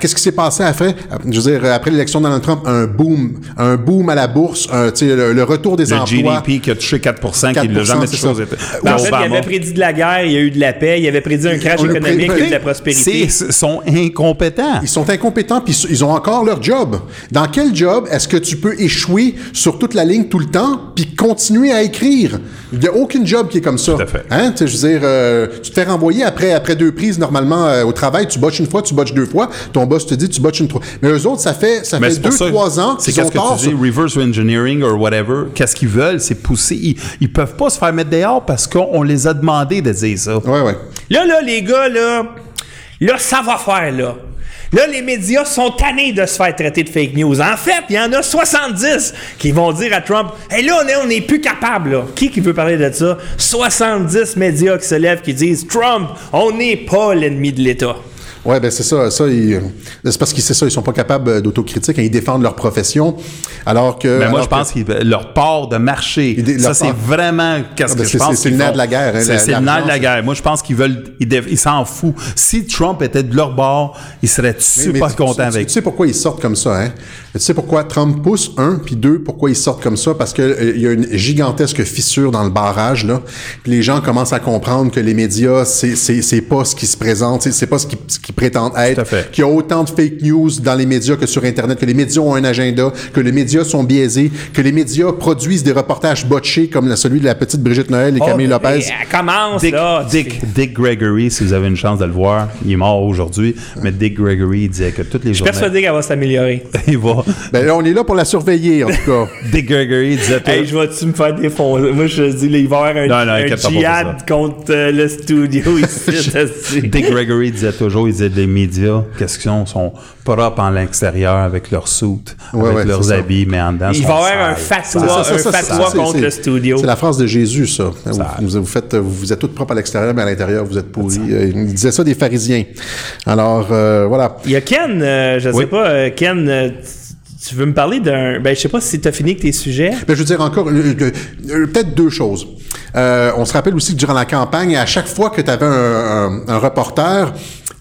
Qu'est-ce qui s'est passé après? Je veux dire, après l'élection de Donald Trump, un boom, un boom à la bourse, un, tu sais, le, le retour des Le emplois. GDP qui a touché 4 qui ne l'a 4%, jamais touché Euh, en fait, il avait prédit de la guerre, il y a eu de la paix, il avait prédit un crash On le économique, pré- il y a eu de la prospérité. Ils sont incompétents. Ils sont incompétents puis ils ont encore leur job. Dans quel job est-ce que tu peux échouer sur toute la ligne tout le temps puis continuer à écrire? Il n'y a aucun job qui est comme ça. Tout à fait. Hein? Je veux dire, euh, tu te fais renvoyer après, après deux prises normalement euh, au travail, tu botches une fois, tu botches deux fois, ton boss te dit tu botches une trois. Mais eux autres, ça fait, ça Mais fait deux, ça- trois ans C'est qu'est-ce que tort. tu dis, reverse engineering or whatever. Qu'est-ce qu'ils veulent, c'est pousser. Ils, ils peuvent pas se faire mettre dehors parce qu'on les a demandé de dire ça. Ouais, ouais. Là, là, les gars, là, là, ça va faire, là. Là, les médias sont tannés de se faire traiter de fake news. En fait, il y en a 70 qui vont dire à Trump Hey, là, on est, on est plus capable, là. Qui qui veut parler de ça? 70 médias qui se lèvent qui disent Trump, on n'est pas l'ennemi de l'État. Ouais, ben c'est ça. Ça, ils- c'est parce qu'ils c'est ça, ils sont pas capables euh, d'autocritique. hein, ils défendent leur profession, alors que. Mais moi, je pense que- que leur part de marché, Ils ça, c'est vraiment qu'est-ce Ah, que ben, je c'est- pense c'est- le nerf de la guerre, hein, C'est le nerf de la guerre. Moi, je pense qu'ils veulent, ils, s'en foutent. Si Trump était de leur bord, ils seraient super contents avec. Tu sais pourquoi ils sortent comme ça, hein? Tu sais pourquoi Trump pousse, un, puis deux, pourquoi ils sortent comme ça? Parce que euh, il y a une gigantesque fissure dans le barrage, là. Puis les gens commencent à comprendre que les médias, c'est, c'est, c'est pas ce qui se présente, c'est- pas ce qu'ils prétendent être. Qu'il y a autant de fake news dans les médias que sur Internet, que les médias ont un agenda, que les médias sont biaisés, que les médias produisent des reportages botchés comme celui de la petite Brigitte Noël et Oh, Camille Lopez. Elle commence, Dick, là. Dick, Dick Gregory, si vous avez une chance de le voir, il est mort aujourd'hui, mais Dick Gregory il disait que toutes les Je suis persuadé qu'elle va s'améliorer. il va. Ben là, on est là pour la surveiller, en tout cas. Dick Gregory disait tout- Hey, je vais-tu me faire défoncer? Moi, je dis, il va y avoir un, Non, non, un djihad contre euh, le studio ici. Dick Gregory disait toujours, il disait les médias, qu'est-ce qu'ils sont, sont propres en l'extérieur avec leurs soutes, Ouais, avec ouais, leurs ça. habits, mais en dedans. Il va y avoir un fatwa, Ça, ça, un fatwa contre le studio. C'est la phrase de Jésus, ça. Vous, vous, vous faites, vous, vous êtes toutes propres à l'extérieur, mais à l'intérieur, vous êtes pourris. Euh, Il disait ça des pharisiens. Alors, euh, voilà. Il y a Ken, euh, je sais pas, Ken, euh, tu- veux me parler d'un. Ben, je sais pas si tu as fini avec tes sujets. Ben, je veux dire encore, euh, euh, euh, peut-être deux choses. Euh, on se rappelle aussi que durant la campagne, à chaque fois que tu avais un, un- un reporter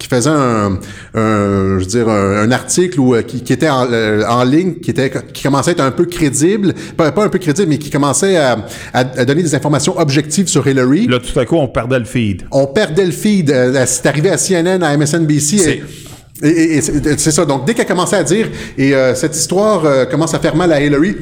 qui faisait un, un- je veux dire, un, un article ou euh, qui, qui était en, euh, en ligne, qui était, qui commençait à être un peu crédible, pas, pas un peu crédible, mais qui commençait à, à- à donner des informations objectives sur Hillary. Là, tout à coup, on perdait le feed. On perdait le feed. Euh, c'est arrivé à CNN, à MSNBC. C'est- Et, et- et- c'est ça. Donc, dès qu'elle commençait à dire, et euh, cette histoire euh, commence à faire mal à Hillary,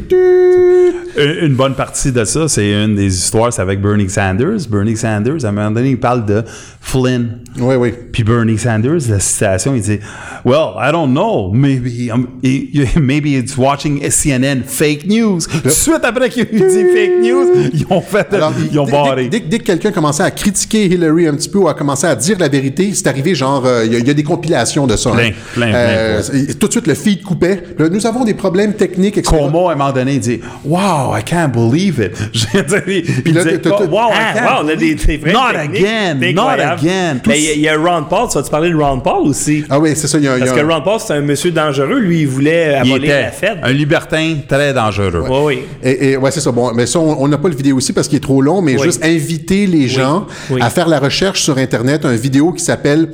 Une, bonne partie de ça, c'est une des histoires, c'est avec Bernie Sanders. Bernie Sanders, à un moment donné, il parle de Flynn. Oui, oui. Puis Bernie Sanders, la citation, il dit Well, I don't know. Maybe, um, maybe it's watching CNN fake news. Tout de suite après qu'il dit fake news, ils ont fait, Alors, ils ont dès- barré. Dès, dès- dès que quelqu'un commençait à critiquer Hillary un petit peu ou à commencer à dire la vérité, c'est arrivé genre, euh, il y, a- il y a des compilations de ça. Plein, hein. plein, plein, c'est- Tout de suite, le feed coupait. Là, nous avons des problèmes techniques, etc. Como, à un moment donné, il dit Wow, I can't believe it. Puis là, disait, Wow, I Ah, can't wow, on a des, Not again, not again. Mais il y a- il y, a Ron Paul, tu vas-tu parler de Ron Paul aussi? Ah oui, c'est ça. il y a- il y Parce a que Ron Paul, c'est un monsieur dangereux. Lui, il voulait Il abolir était la Fed. un libertin très dangereux. Oui, oui. Et, et- ouais, c'est ça. Bon, mais ça, on n'a pas le vidéo aussi parce qu'il est trop long, mais Oui. juste inviter les gens Oui. à faire la recherche sur Internet, un vidéo qui s'appelle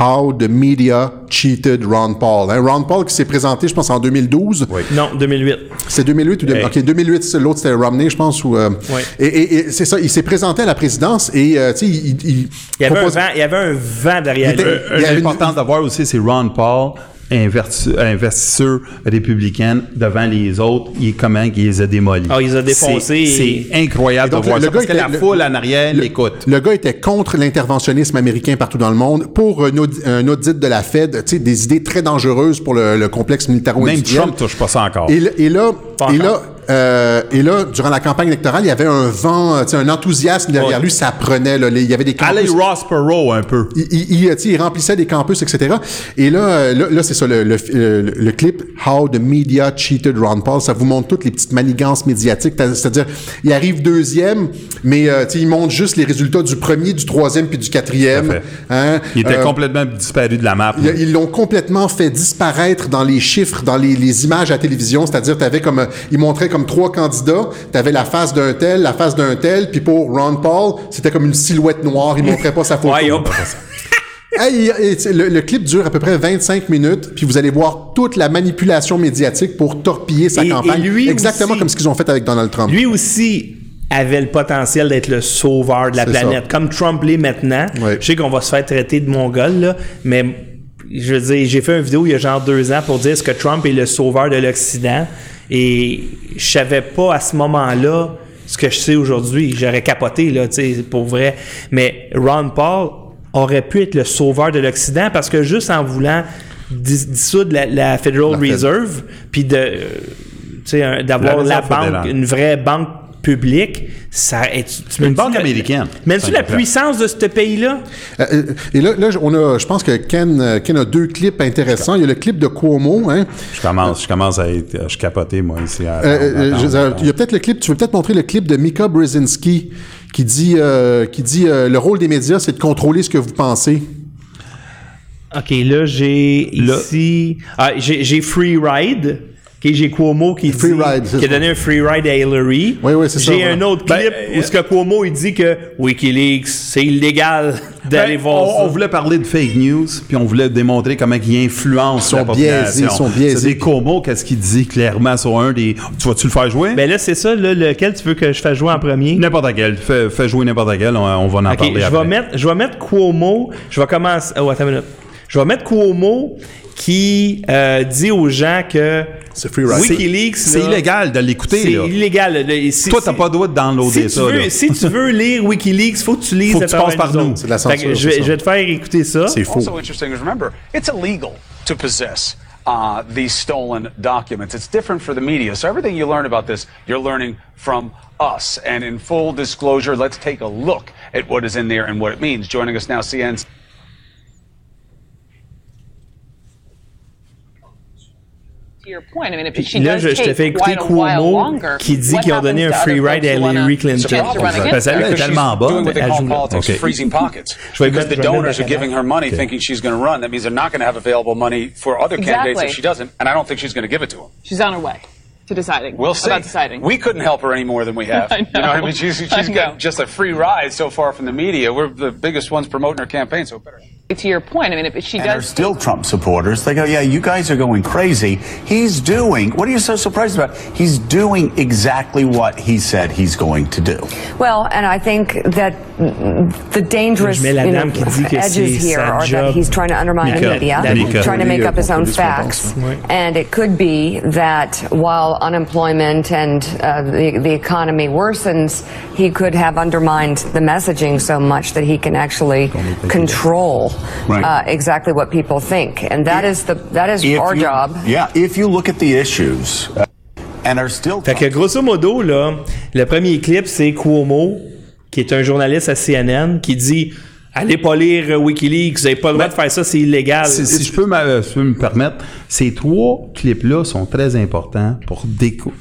How the Media Cheated Ron Paul. Hein, Ron Paul qui s'est présenté, je pense, en 2012. Non, 2008. C'est 2008 ou deux- Hey. OK, 2008, c'est- l'autre c'était Romney, je pense. Ou, euh, Ouais. Et, et- et c'est ça, il s'est présenté à la présidence et, euh, tu sais, il, il, Il y avait, un propose- vent, il y avait un vent derrière Il était- lui. il y avait une- L'important de voir aussi, c'est Ron Paul, inverti- investisseur républicaine devant les autres, il est comment il les a démolis. Ah, il les a défoncés C'est et- incroyable donc, de voir le ça, gars parce que était- la le- foule en arrière l'écoute. Le gars était contre l'interventionnisme américain partout dans le monde pour un audit, un audit de la Fed, tu sais, des idées très dangereuses pour le, le complexe Même militaro-industriel. Trump touche pas ça encore. Et, là- et là, Pas et encore. là, euh, et là, durant la campagne électorale, il y avait un vent, euh, tu un enthousiasme derrière Ouais. lui, ça prenait. Là, les- il y avait des Allez campus. Ross Perot un peu. Il, il- il, tu il remplissait des campus, etc. Et là, euh, là, là, c'est ça, le, le, le- le clip How the Media Cheated Ron Paul, ça vous montre toutes les petites manigances médiatiques. C'est-à-dire, il arrive deuxième, mais euh, tu il montre juste les résultats du premier, du troisième puis du quatrième. Hein? Il était Euh, complètement disparu de la map. il- Ils l'ont complètement fait disparaître dans les chiffres, dans les, les images à la télévision. C'est-à-dire, t'avais comme, euh, ils montraient comme trois candidats. T'avais la face d'un tel, la face d'un tel, puis pour Ron Paul, c'était comme une silhouette noire. Il montrait pas sa photo. Ouais. Hey, tu sais, le, le clip dure à peu près 25 minutes, puis vous allez voir toute la manipulation médiatique pour torpiller sa Et- campagne. et lui exactement aussi. comme ce qu'ils ont fait avec Donald Trump. Lui aussi avait le potentiel d'être le sauveur de la planète, comme Trump l'est maintenant. Ouais. Je sais qu'on va se faire traiter de mongol, là, mais je veux dire, j'ai fait une vidéo il y a genre deux ans pour dire ce que Trump est le sauveur de l'Occident, et je savais pas à ce moment-là ce que je sais aujourd'hui. J'aurais capoté, là, tu sais, pour vrai. Mais Ron Paul aurait pu être le sauveur de l'Occident parce que juste en voulant dis- dissoudre la, la Federal La. Reserve, puis de, euh, d'avoir La banque, fédérale. une vraie banque publique, ça, tu, tu Une banque la- américaine. Mets-tu C'est la puissance de ce pays-là? Euh, euh, et là, là, on a, je pense que Ken, euh, Ken a deux clips intéressants. Il y a le clip de Cuomo, hein. Je commence, je commence à être, je capotais, moi, ici. à- Euh, à- je- il y a peut-être le clip, tu veux peut-être montrer le clip de Mika Brzezinski qui dit, euh, qui dit euh, le rôle des médias, c'est de contrôler ce que vous pensez. OK, là, j'ai ici... Ah, j'ai j'ai Free Ride. J'ai Cuomo qui, Free dit- Ride, c'est qui a donné un free ride à Hillary. Oui, oui, c'est ça, J'ai voilà. un autre Ben, clip où ce que Cuomo il dit que Wikileaks, c'est illégal d'aller Ben, voir on, ça. on voulait parler de fake news, puis on voulait démontrer comment ils influencent Ils sont la population. biaisés, ils sont biaisés. C'est des Como, qu'est-ce qu'il dit clairement sur un des... Tu vas-tu le faire jouer? Ben là, c'est ça, là, lequel tu veux que je fasse jouer en premier? N'importe quel. Fais, fais jouer n'importe quel, on, on va en Ok, parler je après. vais, mettre, je vais mettre Cuomo. Je vais commencer. Oh, attends une minute. Je vais mettre Cuomo qui euh, dit aux gens que free ride. Wikileaks. C'est illégal de l'écouter, C'est illégal. là. Si- Toi, t'as pas le droit de downloader si ça, tu, veux, là. si tu veux lire Wikileaks, faut que tu lises Faut que tu passes par nous. C'est de la censure, je, vais, je vais te faire écouter ça. C'est faux. Also interesting is remember, it's illegal to possess uh, these stolen documents. It's different for the media. So everything you learn about this, you're learning from us. And in full disclosure, let's take a look at what is in there and what it means. Joining us now, CN's là, does je, je te take fais écouter quite a while Cuomo longer, qui dit what qu'ils ont donné un happens to free other ride à folks who wanna Hillary Clinton. run against Parce que her? est tellement she's bonne. doing what they elle call joue là. Ok. freezing pockets. Je vais because mettre- the je vais mettre donors are la giving her money thinking she's going to run. That means they're not going to have available money for other candidates Exactly. if she doesn't. And I don't think she's going to give it to them. She's on her way to deciding. We'll see. About deciding. We couldn't help her any more than we have. I You know what I mean? She's, she's I know. got just a free ride so far from the media. We're the biggest ones promoting her campaign, so better. To your point, I mean, if she and are does still Trump supporters. They go, yeah, you guys are going crazy. He's doing, what are you so surprised about? He's doing exactly what he said he's going to do. Well, and I think that the dangerous Je mets la you know, dame qui dit que edges here are job. that he's trying to undermine the media, Nika. trying to make up his own facts. And it could be that while unemployment and uh, the, the economy worsens, he could have undermined the messaging so much that he can actually control Right. uh, exactly what people think. And that is the that is our you- job. Yeah, if you look at the issues uh, and are still Fait que grosso modo, là, le premier clip, c'est Cuomo, qui est un journaliste à CNN, qui dit Allez pas lire Wikileaks, vous n'avez pas le droit de faire ça, c'est illégal. Si, si je peux, me- euh, si permettre, ces trois clips-là sont très importants pour déco-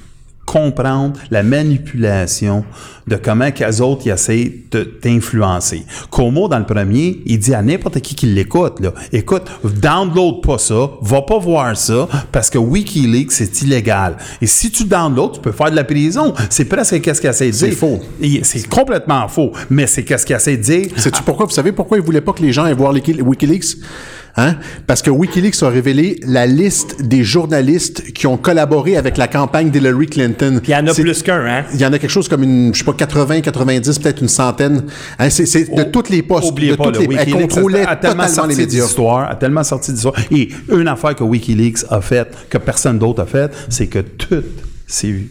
comprendre la manipulation de comment qu'eux autres ils essaient de t'influencer. Como, dans le premier, il dit à n'importe qui qui l'écoute, là, écoute, download pas ça, va pas voir ça, parce que Wikileaks, c'est illégal. Et si tu downloads, tu peux faire de la prison. C'est presque qu'est-ce qu'il essaie de dire. C'est faux. Et C'est complètement faux, mais c'est qu'est-ce qu'il essaie de dire. Sais-tu pourquoi? Vous savez pourquoi ils voulaient pas que les gens aient voir Wikileaks? Hein? Parce que Wikileaks a révélé la liste des journalistes qui ont collaboré avec la campagne d'Hillary Clinton. Il y en a plus qu'un, hein? Il y en a quelque chose comme une, je sais pas, 80, 90, peut-être une centaine. Hein, c'est, de toutes les postes, Oubliez de pas, toutes là, les, elle Wikileaks contrôlait a tellement totalement les sorti médias. d'histoire, a tellement sorti d'histoire. Et une affaire que Wikileaks a faite, que personne d'autre a faite, c'est que toutes ces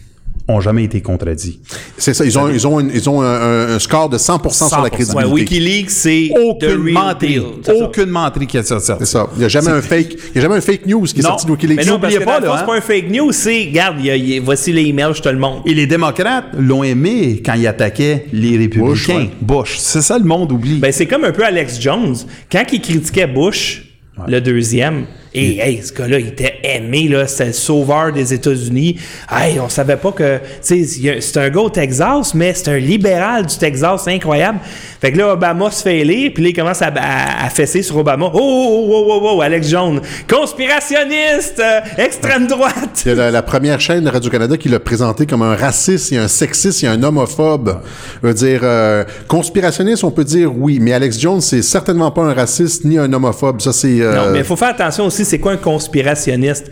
ont jamais été contredits. C'est ça, ils ont, ils ont, une- ils ont un, un score de 100%, sur la 100%. crédibilité. Ouais, Wikileaks, c'est the Aucune real menterie. deal. C'est ça. Aucune menterie qui a sorti. C'est ça. Il n'y a jamais un fake, il y a jamais un fake news qui est Non. sorti de Wikileaks. Mais non, parce N'oubliez que pas, là, c'est pas un fake news, c'est, regarde, il y a- y a- voici les emails, je te le montre. Et les démocrates l'ont aimé quand ils attaquaient les républicains. Bush. ouais. C'est ça, le monde oublie. Ben, c'est comme un peu Alex Jones. Quand il critiquait Bush, le deuxième, et hey, ce gars-là, il était aimé, là, c'était le sauveur des États-Unis. Hey, on savait pas que, c'est un gars au Texas, mais c'est un libéral du Texas, c'est incroyable. Fait que là, Obama se fait élire, puis là, il commence à, à- à fesser sur Obama. Oh, oh, oh, oh, oh, oh, Alex Jones, conspirationniste, euh, extrême droite. Il y a la, la première chaîne de Radio-Canada qui l'a présenté comme un raciste, et un sexiste et un homophobe. Je veux dire, euh, conspirationniste, on peut dire oui, mais Alex Jones, c'est certainement pas un raciste ni un homophobe. Ça, c'est... euh, Non, mais il faut faire attention aussi, c'est quoi un conspirationniste?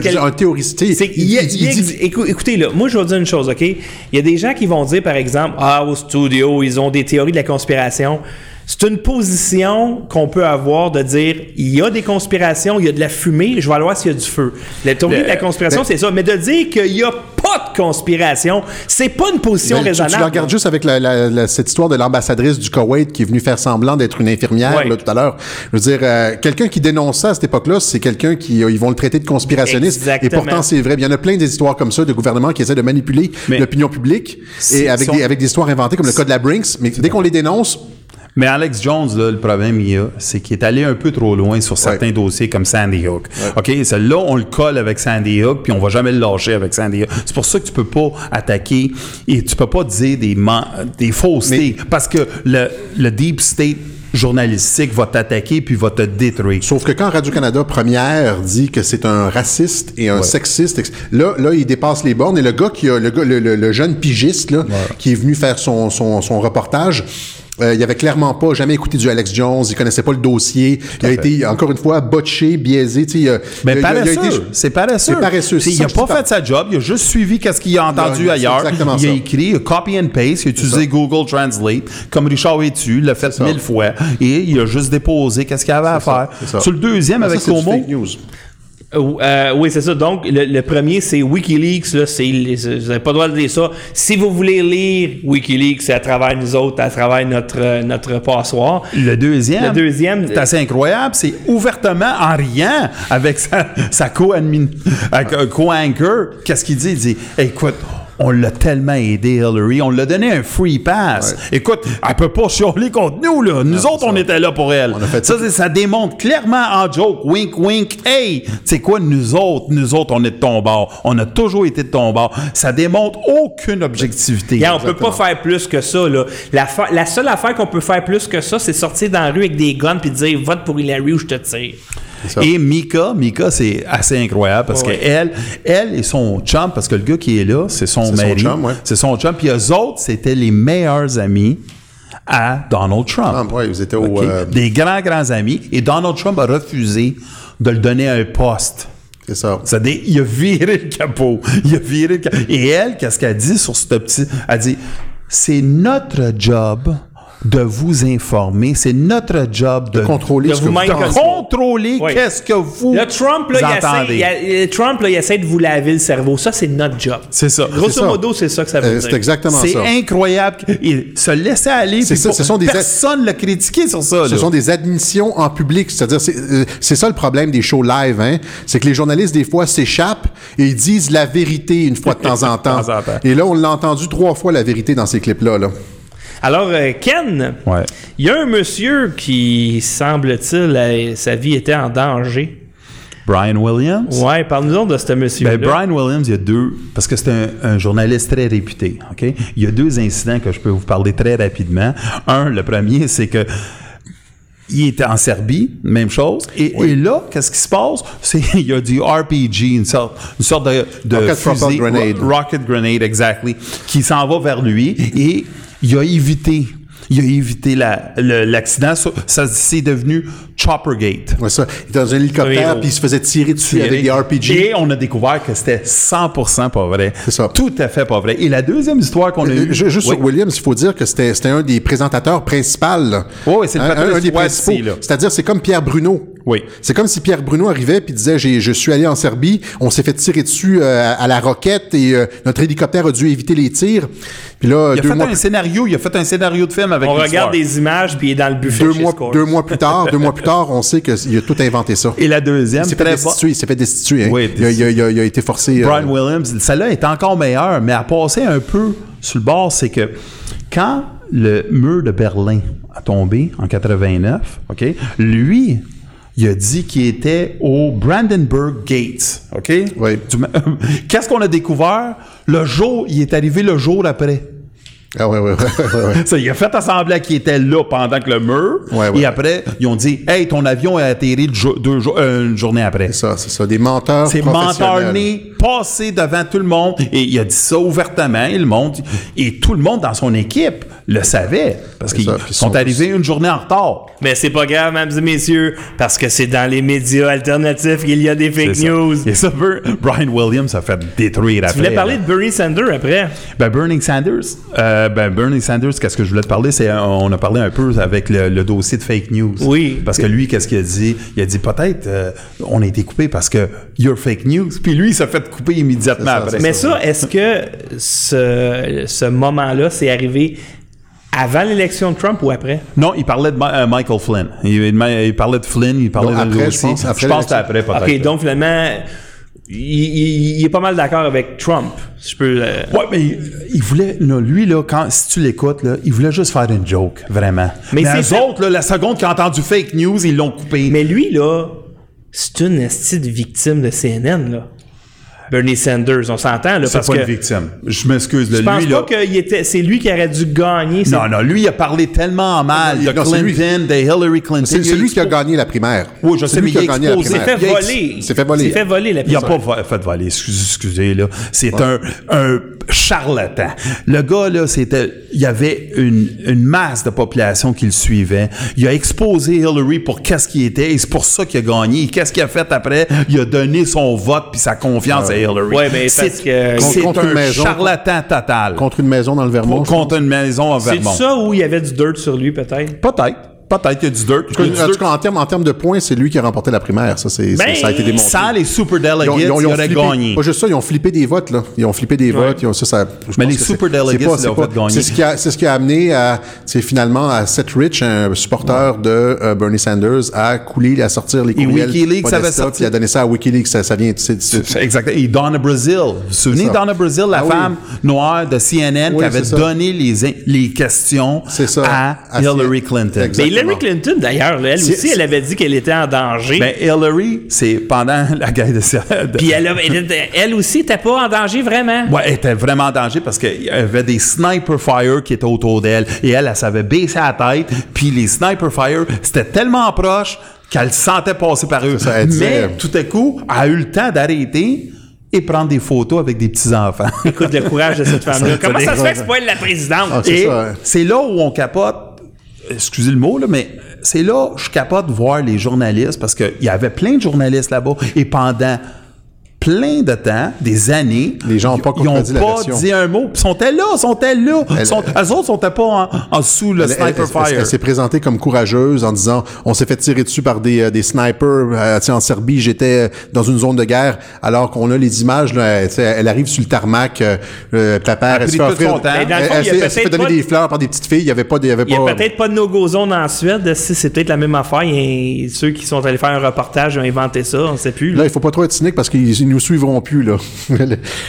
quel- un théoriste. C'est- il- il- il- dit- écoutez, là, moi, je vais vous dire une chose, OK? Il y a des gens qui vont dire, par exemple, Ah, au studio, ils ont des théories de la conspiration. C'est une position qu'on peut avoir de dire, il y a des conspirations, il y a de la fumée, je vais aller voir s'il y a du feu. La théorie de la conspiration, mais- c'est ça. Mais de dire qu'il n'y a pas de conspiration, c'est pas une position Ben, raisonnable. Tu, la regardes juste avec la, la- la- cette histoire de l'ambassadrice du Koweït qui est venue faire semblant d'être une infirmière Ouais. là, tout à l'heure. Je veux dire, euh, quelqu'un qui dénonce ça à cette époque-là, c'est quelqu'un qui euh, ils vont le traiter de conspirationniste. Exactement. Et pourtant, c'est vrai. Il y en a plein des histoires comme ça de gouvernements qui essaient de manipuler l'opinion publique et avec, des, avec des histoires inventées comme le cas de la Brinks. Mais dès qu'on les dénonce, Mais Alex Jones, là, le problème il y a, c'est qu'il est allé un peu trop loin sur certains dossiers comme Sandy Hook. OK, celle-là, on le colle avec Sandy Hook, puis on va jamais le lâcher avec Sandy Hook. C'est pour ça que tu peux pas attaquer et tu peux pas dire des, man- des faussetés. Parce que le, le Deep State journalistique va t'attaquer puis va te détruire. Sauf que quand Radio-Canada Première dit que c'est un raciste et un Ouais. sexiste, ex- là, là, il dépasse les bornes. Et le gars qui a, le, gars- le, le- le jeune pigiste, là, qui est venu faire son, son, son reportage, euh, il avait clairement pas jamais écouté du Alex Jones, il connaissait pas le dossier, il a fait. été, encore une fois, botché, biaisé, tu sais, il a- Mais il a- il a- il a paresseux, été- c'est paresseux. C'est paresseux. T'sais, Il ça a je pas fait sa job, il a juste suivi qu'est-ce qu'il a entendu Non, ailleurs. exactement il a ça. écrit, copy and paste, il a utilisé Google Translate, comme Richard Etu, il l'a fait ça. mille fois, et il a juste déposé qu'est-ce qu'il avait à ça, faire. c'est ça. Sur le deuxième, Ah, ça, avec du Como, fake news. Euh, euh, oui, c'est ça. Donc, le, le premier, c'est Wikileaks. Là, c'est, vous n'avez pas le droit de dire ça. Si vous voulez lire Wikileaks, c'est à travers nous autres, à travers notre, notre passoire. le deuxième, Le deuxième, c'est assez incroyable, c'est ouvertement en riant avec sa, sa co-admin, avec, euh, co-anchor. Qu'est-ce qu'il dit? Il dit, écoute, on l'a tellement aidé, Hillary. On l'a donné un free pass. Écoute, elle peut pas chialer contre nous, là. Nous autres, on était là pour elle. ça, ça démontre clairement en joke, wink, wink, hey, c'est quoi, nous autres, nous autres, on est de ton bord. On a toujours été de ton bord. Ça démontre aucune objectivité. On peut pas faire plus que ça. Là. La, fa- la seule affaire qu'on peut faire plus que ça, c'est sortir dans la rue avec des guns puis dire vote pour Hillary ou je te tire. Et Mika, Mika, c'est assez incroyable parce Ouais. que elle, elle et son chum, parce que le gars qui est là, c'est son son mari, ouais. c'est son chum. Puis eux autres, c'était les meilleurs amis à Donald Trump. Ah, ouais, ils étaient au, euh, Des grands, grands amis. Et Donald Trump a refusé de le donner un poste. C'est ça. C'est-à-dire, il a viré le capot. Il a viré le capot. Et elle, qu'est-ce qu'elle dit sur ce petit... Elle dit, c'est notre job de vous informer. C'est notre job de, contrôler De ce que vous-même de contrôler Oui. qu'est-ce que vous Trump, là, il essaie, entendez. il a- euh, Trump, là, il essaie de vous laver le cerveau. Ça, c'est notre job. C'est ça. Grosso C'est modo, c'est ça que ça veut Euh, dire. c'est exactement C'est ça. incroyable. Il se laisser aller. C'est ça, pas- ce sont des- Personne l'a critiqué sur ça. Ce là. sont des admissions en public. C'est-à-dire, c'est euh, c'est ça le problème des shows live. Hein? C'est que les journalistes, des fois, s'échappent et ils disent la vérité une fois de temps en temps. De temps en temps. Et là, on l'a entendu trois fois, la vérité, dans ces clips-là. Là. Alors, euh, Ken, Ouais. il y a un monsieur qui, semble-t-il, sa vie était en danger. Brian Williams? Ouais, parle-nous de ce monsieur-là. Ben, Brian Williams, il y a deux, parce que c'est un, un journaliste très réputé, OK? Il y a deux incidents que je peux vous parler très rapidement. Un, le premier, c'est que il était en Serbie, même chose. Et, et là, qu'est-ce qui se passe? C'est, il y a du RPG, une sorte, une sorte de, de Rocket fusil, grenade. ro- rocket grenade, exactly, qui s'en va vers lui et il a évité. Il a évité l'accident. Ça, ça, c'est devenu Choppergate. Ouais, ça. Il était dans un hélicoptère, puis il se faisait tirer dessus avec des RPG. Et on a découvert que c'était 100% pas vrai. C'est ça. Tout à fait pas vrai. Et la deuxième histoire qu'on a Euh, eue... ju- Juste Oui. sur Williams, il faut dire que c'était c'était un des présentateurs principaux. Oui, oui, c'est le patron un, un des principaux. C'est-à-dire, c'est comme Pierre Bruno. Oui. C'est comme si Pierre Bruno arrivait puis disait j'ai je suis allé en Serbie, on s'est fait tirer dessus euh, à la roquette et euh, notre hélicoptère a dû éviter les tirs. Puis là Il a deux fait mois un scénario, il a fait un scénario de film avec On regarde des images, puis il est dans le buffet deux chez mois, deux mois plus tard, deux mois plus tard, on sait qu'il a tout inventé ça. Et la deuxième, il s'est fait très destituer, il s'est fait destituer. hein. Oui, il, a, il a- il a- il a été forcé. euh, Brian Williams, celle-là est encore meilleure, mais à passer un peu sur le bord, c'est que quand le mur de Berlin a tombé en 89, OK, lui, il a dit qu'il était au Brandenburg Gates, OK? Oui. Du- Qu'est-ce qu'on a découvert? Le jour, il est arrivé le jour après. Ah ouais, ouais, ouais, ouais, ouais. Ça, il a fait assembler qu'il était là pendant que le mur. Ouais, ouais. Et après, ils ont dit Hey, ton avion a atterri deux jours- deux jours- euh, une journée après. C'est ça, c'est ça. Des menteurs C'est professionnels. menteur-né, passé devant tout le monde. Et il a dit ça ouvertement. Et le monde, et tout le monde dans son équipe le savait. Parce qu'ils sont sont- arrivés une journée en retard. Mais c'est pas grave, mesdames et messieurs, parce que c'est dans les médias alternatifs qu'il y a des fake ça. news. Et ça, Ber- Brian Williams a fait détruire après. Tu voulais parler là. de Bernie Sanders après? Ben, Bernie Sanders, euh, ben, Bernie Sanders, qu'est-ce que je voulais te parler, c'est, euh, on a parlé un peu avec le, le dossier de fake news. Oui. Parce que lui, qu'est-ce qu'il a dit? Il a dit, peut-être, euh, on a été coupé parce que you're fake news. Puis lui, il s'est fait couper immédiatement ça, après. Mais ça, est-ce que ce, ce moment-là, c'est arrivé avant l'élection de Trump ou après? Non, il parlait de Ma- euh, Michael Flynn. Il, il- il parlait de Flynn, il parlait de après, je pense, après je pense que après, peut-être. OK, donc finalement, il, il- il est pas mal d'accord avec Trump. Si je peux. euh, Ouais, mais il, il voulait, là, lui, là, quand, si tu l'écoutes, là, il voulait juste faire une joke, vraiment. Mais Mais, les fait- autres, là, la seconde qui a entendu fake news, ils l'ont coupé. Mais lui, là, c'est une esti de victime de CNN, là. Bernie Sanders. On s'entend, là, C'est parce pas que une victime. Je m'excuse. je là, pense lui, pas là, que était, c'est lui qui aurait dû gagner. c'est- Non, non, lui, il a parlé tellement mal de Non, c'est. Clinton, de Hillary Clinton. C'est Il c'est a lui qui a gagné la primaire. Oui, je C'est sais, lui mais qui il a gagné la primaire. s'est fait voler. Il s'est fait voler. Il s'est fait voler la Il a primaire. pas vo- fait voler, excusez, excusez là. C'est un, un charlatan. Le gars, là, c'était, il y avait une, une masse de population qui le suivait. Il a exposé Hillary pour qu'est-ce qu'il était et c'est pour ça qu'il a gagné. Et Qu'est-ce qu'il a fait après? Il a donné son vote puis sa confiance à Hillary. Ouais, mais c'est, parce que- c'est Contre une un maison. charlatan total. Contre une maison dans le Vermont. Contre une maison en C'est Vermont. ça où il y avait du dirt sur lui, peut-être? Peut-être. Peut-être qu'il y a du dirt. En du dirt. termes, en termes de points, c'est lui qui a remporté la primaire. Ça, c'est, Ben, ça a été démontré. Sans les super delegates, Ils ont- ils ont- ils ont flippé- gagné. Pas juste ça, ils ont flippé des votes, là. Ils ont flippé des votes. Ils ont, ça, ça, je Mais pense les super delegates, ils pas- fait gagner. C'est ce qui a, c'est ce qui a amené à, c'est finalement à Seth Rich, un supporter de euh, Bernie Sanders, à couler, à sortir les Et courriels. WikiLeaks Podesta, avait sorti. puis Il a donné ça à WikiLeaks. Ça, ça vient, c'est, c'est- C'est Exactement. Et Donna Brazil. Vous vous souvenez ça. Donna Brazil, la Ah oui. femme noire de CNN Oui, qui avait ça. donné les, questions C'est ça. à Hillary. Clinton. Hillary Clinton, d'ailleurs, elle aussi, elle avait dit qu'elle était en danger. Ben, Hillary, c'est pendant la guerre de... de- Puis elle, a- elle, était- elle aussi n'était pas en danger vraiment. Ouais, elle était vraiment en danger parce qu'il y avait des sniper fire qui étaient autour d'elle et elle, elle savait baisser la tête. Puis les sniper fire, c'était tellement proche qu'elle sentait passer par eux. ça, Mais tout à coup, elle a eu le temps d'arrêter et prendre des photos avec des petits-enfants. Écoute le courage de cette femme-là. Comment ça se fait que c'est pas elle la présidente? Ah, hein. c'est là où on capote. Excusez le mot, là, mais c'est là je capote de voir les journalistes parce qu'il y avait plein de journalistes là-bas et pendant plein de temps, des années, Les gens ont pas ils n'ont pas version. dit un mot. Puis Ils sont là, ils sont là? Elle- Sont, eux autres sont pas en, en sous le Elle- sniper elle- fire. Elle, s'est présentée comme courageuse en disant on s'est fait tirer dessus par des, euh, des snipers. Euh, en Serbie, j'étais dans une zone de guerre. Alors qu'on a les images, là, elle, arrive sur le tarmac, euh, euh, papa, Elle se fait offrir. Elle, donner des fleurs par des petites filles. Il y avait pas, il y avait Il y a pas. peut-être pas de no-go zone en Suède. Si c'est peut-être la même affaire. Il y a- ceux qui sont allés faire un reportage ont inventé ça. On sait plus. Là, il faut pas trop être cynique parce qu'ils ils nous suivront plus là.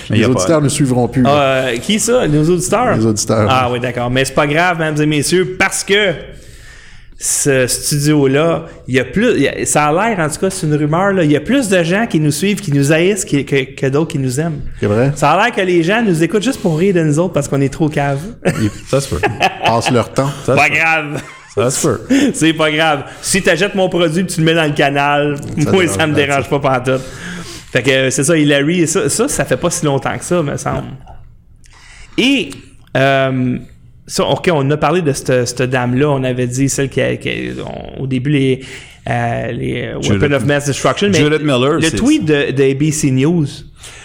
Les a auditeurs pas- ne suivront plus. Ah, euh, qui ça? Nos auditeurs? Les auditeurs. Ah oui, d'accord. Mais c'est pas grave, mesdames et messieurs, parce que ce studio-là, il y a plus, il y a- ça a l'air, en tout cas, c'est une rumeur, là, il y a plus de gens qui nous suivent, qui nous haïssent que, que, que d'autres qui nous aiment. C'est vrai? Ça a l'air que les gens nous écoutent juste pour rire de nous autres parce qu'on est trop cave. Ça se peut. Ils passent leur temps. Ça pas grave. Ça se peut. C'est pas grave. Si t'achètes mon produit et tu le mets dans le canal, moi, dérange ça me pas, dérange pas pantoute. Fait que c'est ça, Hillary, ça, ça, ça fait pas si longtemps que ça, me semble. Et, euh, ça, OK, on a parlé de cette, cette dame-là. On avait dit celle qui, a, qui a- on- au début, les, euh, les euh, Judith- Weapon of Mass Destruction. Mais Judith Miller, le c'est- tweet de, de ABC News,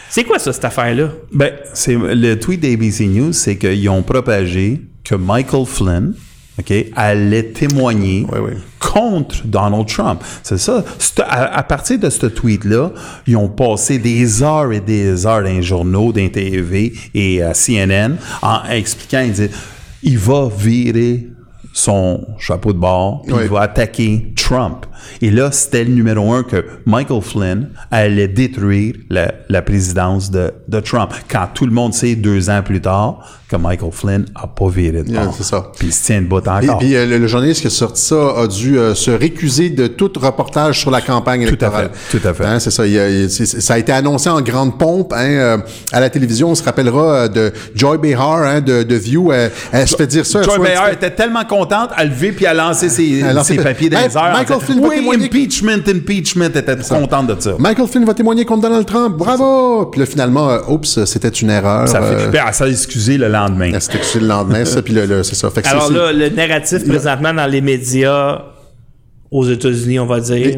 c'est quoi ça, cette affaire-là? Ben, c'est le tweet d'ABC News, c'est qu'ils ont propagé que Michael Flynn, OK, allait témoigner Oui, oui. Contre Donald Trump. C'est ça. À, à partir de ce tweet-là, ils ont passé des heures et des heures dans les journaux, dans les TV et à CNN en expliquant, ils disaient, il va virer son chapeau de bord, puis Oui. il va attaquer Trump. Et là, c'était le numéro un que Michael Flynn allait détruire la, la présidence de, de Trump. Quand tout le monde sait deux ans plus tard que Michael Flynn a pas viré de Yeah, c'est ça. Puis il se tient debout Et encore. puis euh, le, le journaliste qui a sorti ça a dû euh, se récuser de tout reportage sur la campagne Tout à électorale. fait, tout à fait. Hein, c'est ça. il y a- il- c'est- ça a été annoncé en grande pompe hein, euh, à la télévision. On se rappellera euh, de Joy Behar hein, de, de View. Elle, elle se fait dire ça. Joy Behar était tellement contente, elle levé puis elle a lancé ses, ses papiers dans les airs. Michael Flynn va oui, témoigner- impeachment, impeachment, elle était contente de ça. Michael Flynn va témoigner contre Donald Trump. Bravo! Puis là, finalement, euh, oups, c'était une erreur. Ça fait euh, elle s'est excusée le lendemain. s'est excusée le lendemain, ça, puis le, le- c'est ça. Fait que c'est- Alors là, le narratif présentement dans les médias aux États-Unis, on va dire,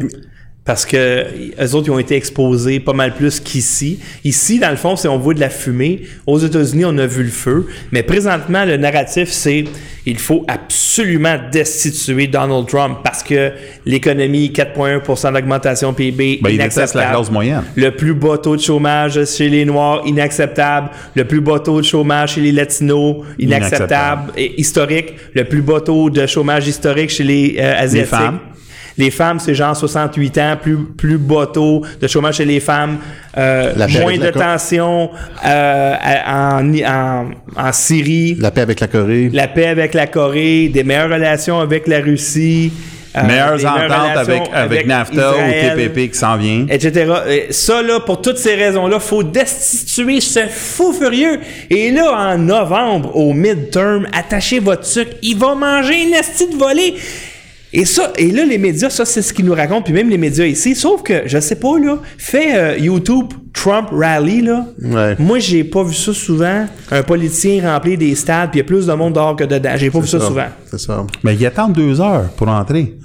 parce que eux autres, ils ont été exposés pas mal plus qu'ici. Ici, dans le fond, c'est on voit de la fumée. Aux États-Unis, on a vu le feu. Mais présentement, le narratif, c'est il faut absolument destituer Donald Trump parce que l'économie, 4,1% d'augmentation PIB, Ben, il inacceptable. la classe moyenne. Le plus bas taux de chômage chez les Noirs, inacceptable. Le plus bas taux de chômage chez les Latinos, inacceptable. Inacceptable. Et historique. Le plus bas taux de chômage historique chez les euh, Asiatiques. femmes. Les femmes, c'est genre 68 ans, plus, plus bas taux de chômage chez les femmes, euh, moins de la co- tensions euh, en, en, en Syrie, La paix avec la Corée. la paix avec la Corée, des meilleures relations avec la Russie, euh, Meilleures ententes avec, avec, NAFTA Israël, ou TPP qui s'en vient. etc. Et ça, là, pour toutes ces raisons-là, faut destituer ce fou furieux. Et là, en novembre, au midterm, attachez votre sucre. Il va manger une esti de volée. Et ça, et là, les médias, ça, c'est ce qu'ils nous racontent, puis même les médias ici. Sauf que, je sais pas, là, fait euh, YouTube Trump Rally, là. Moi, j'ai pas vu ça souvent. Un politicien remplir des stades, puis il y a plus de monde dehors que dedans. J'ai pas vu ça, souvent. C'est ça. Mais ils attendent deux heures pour entrer.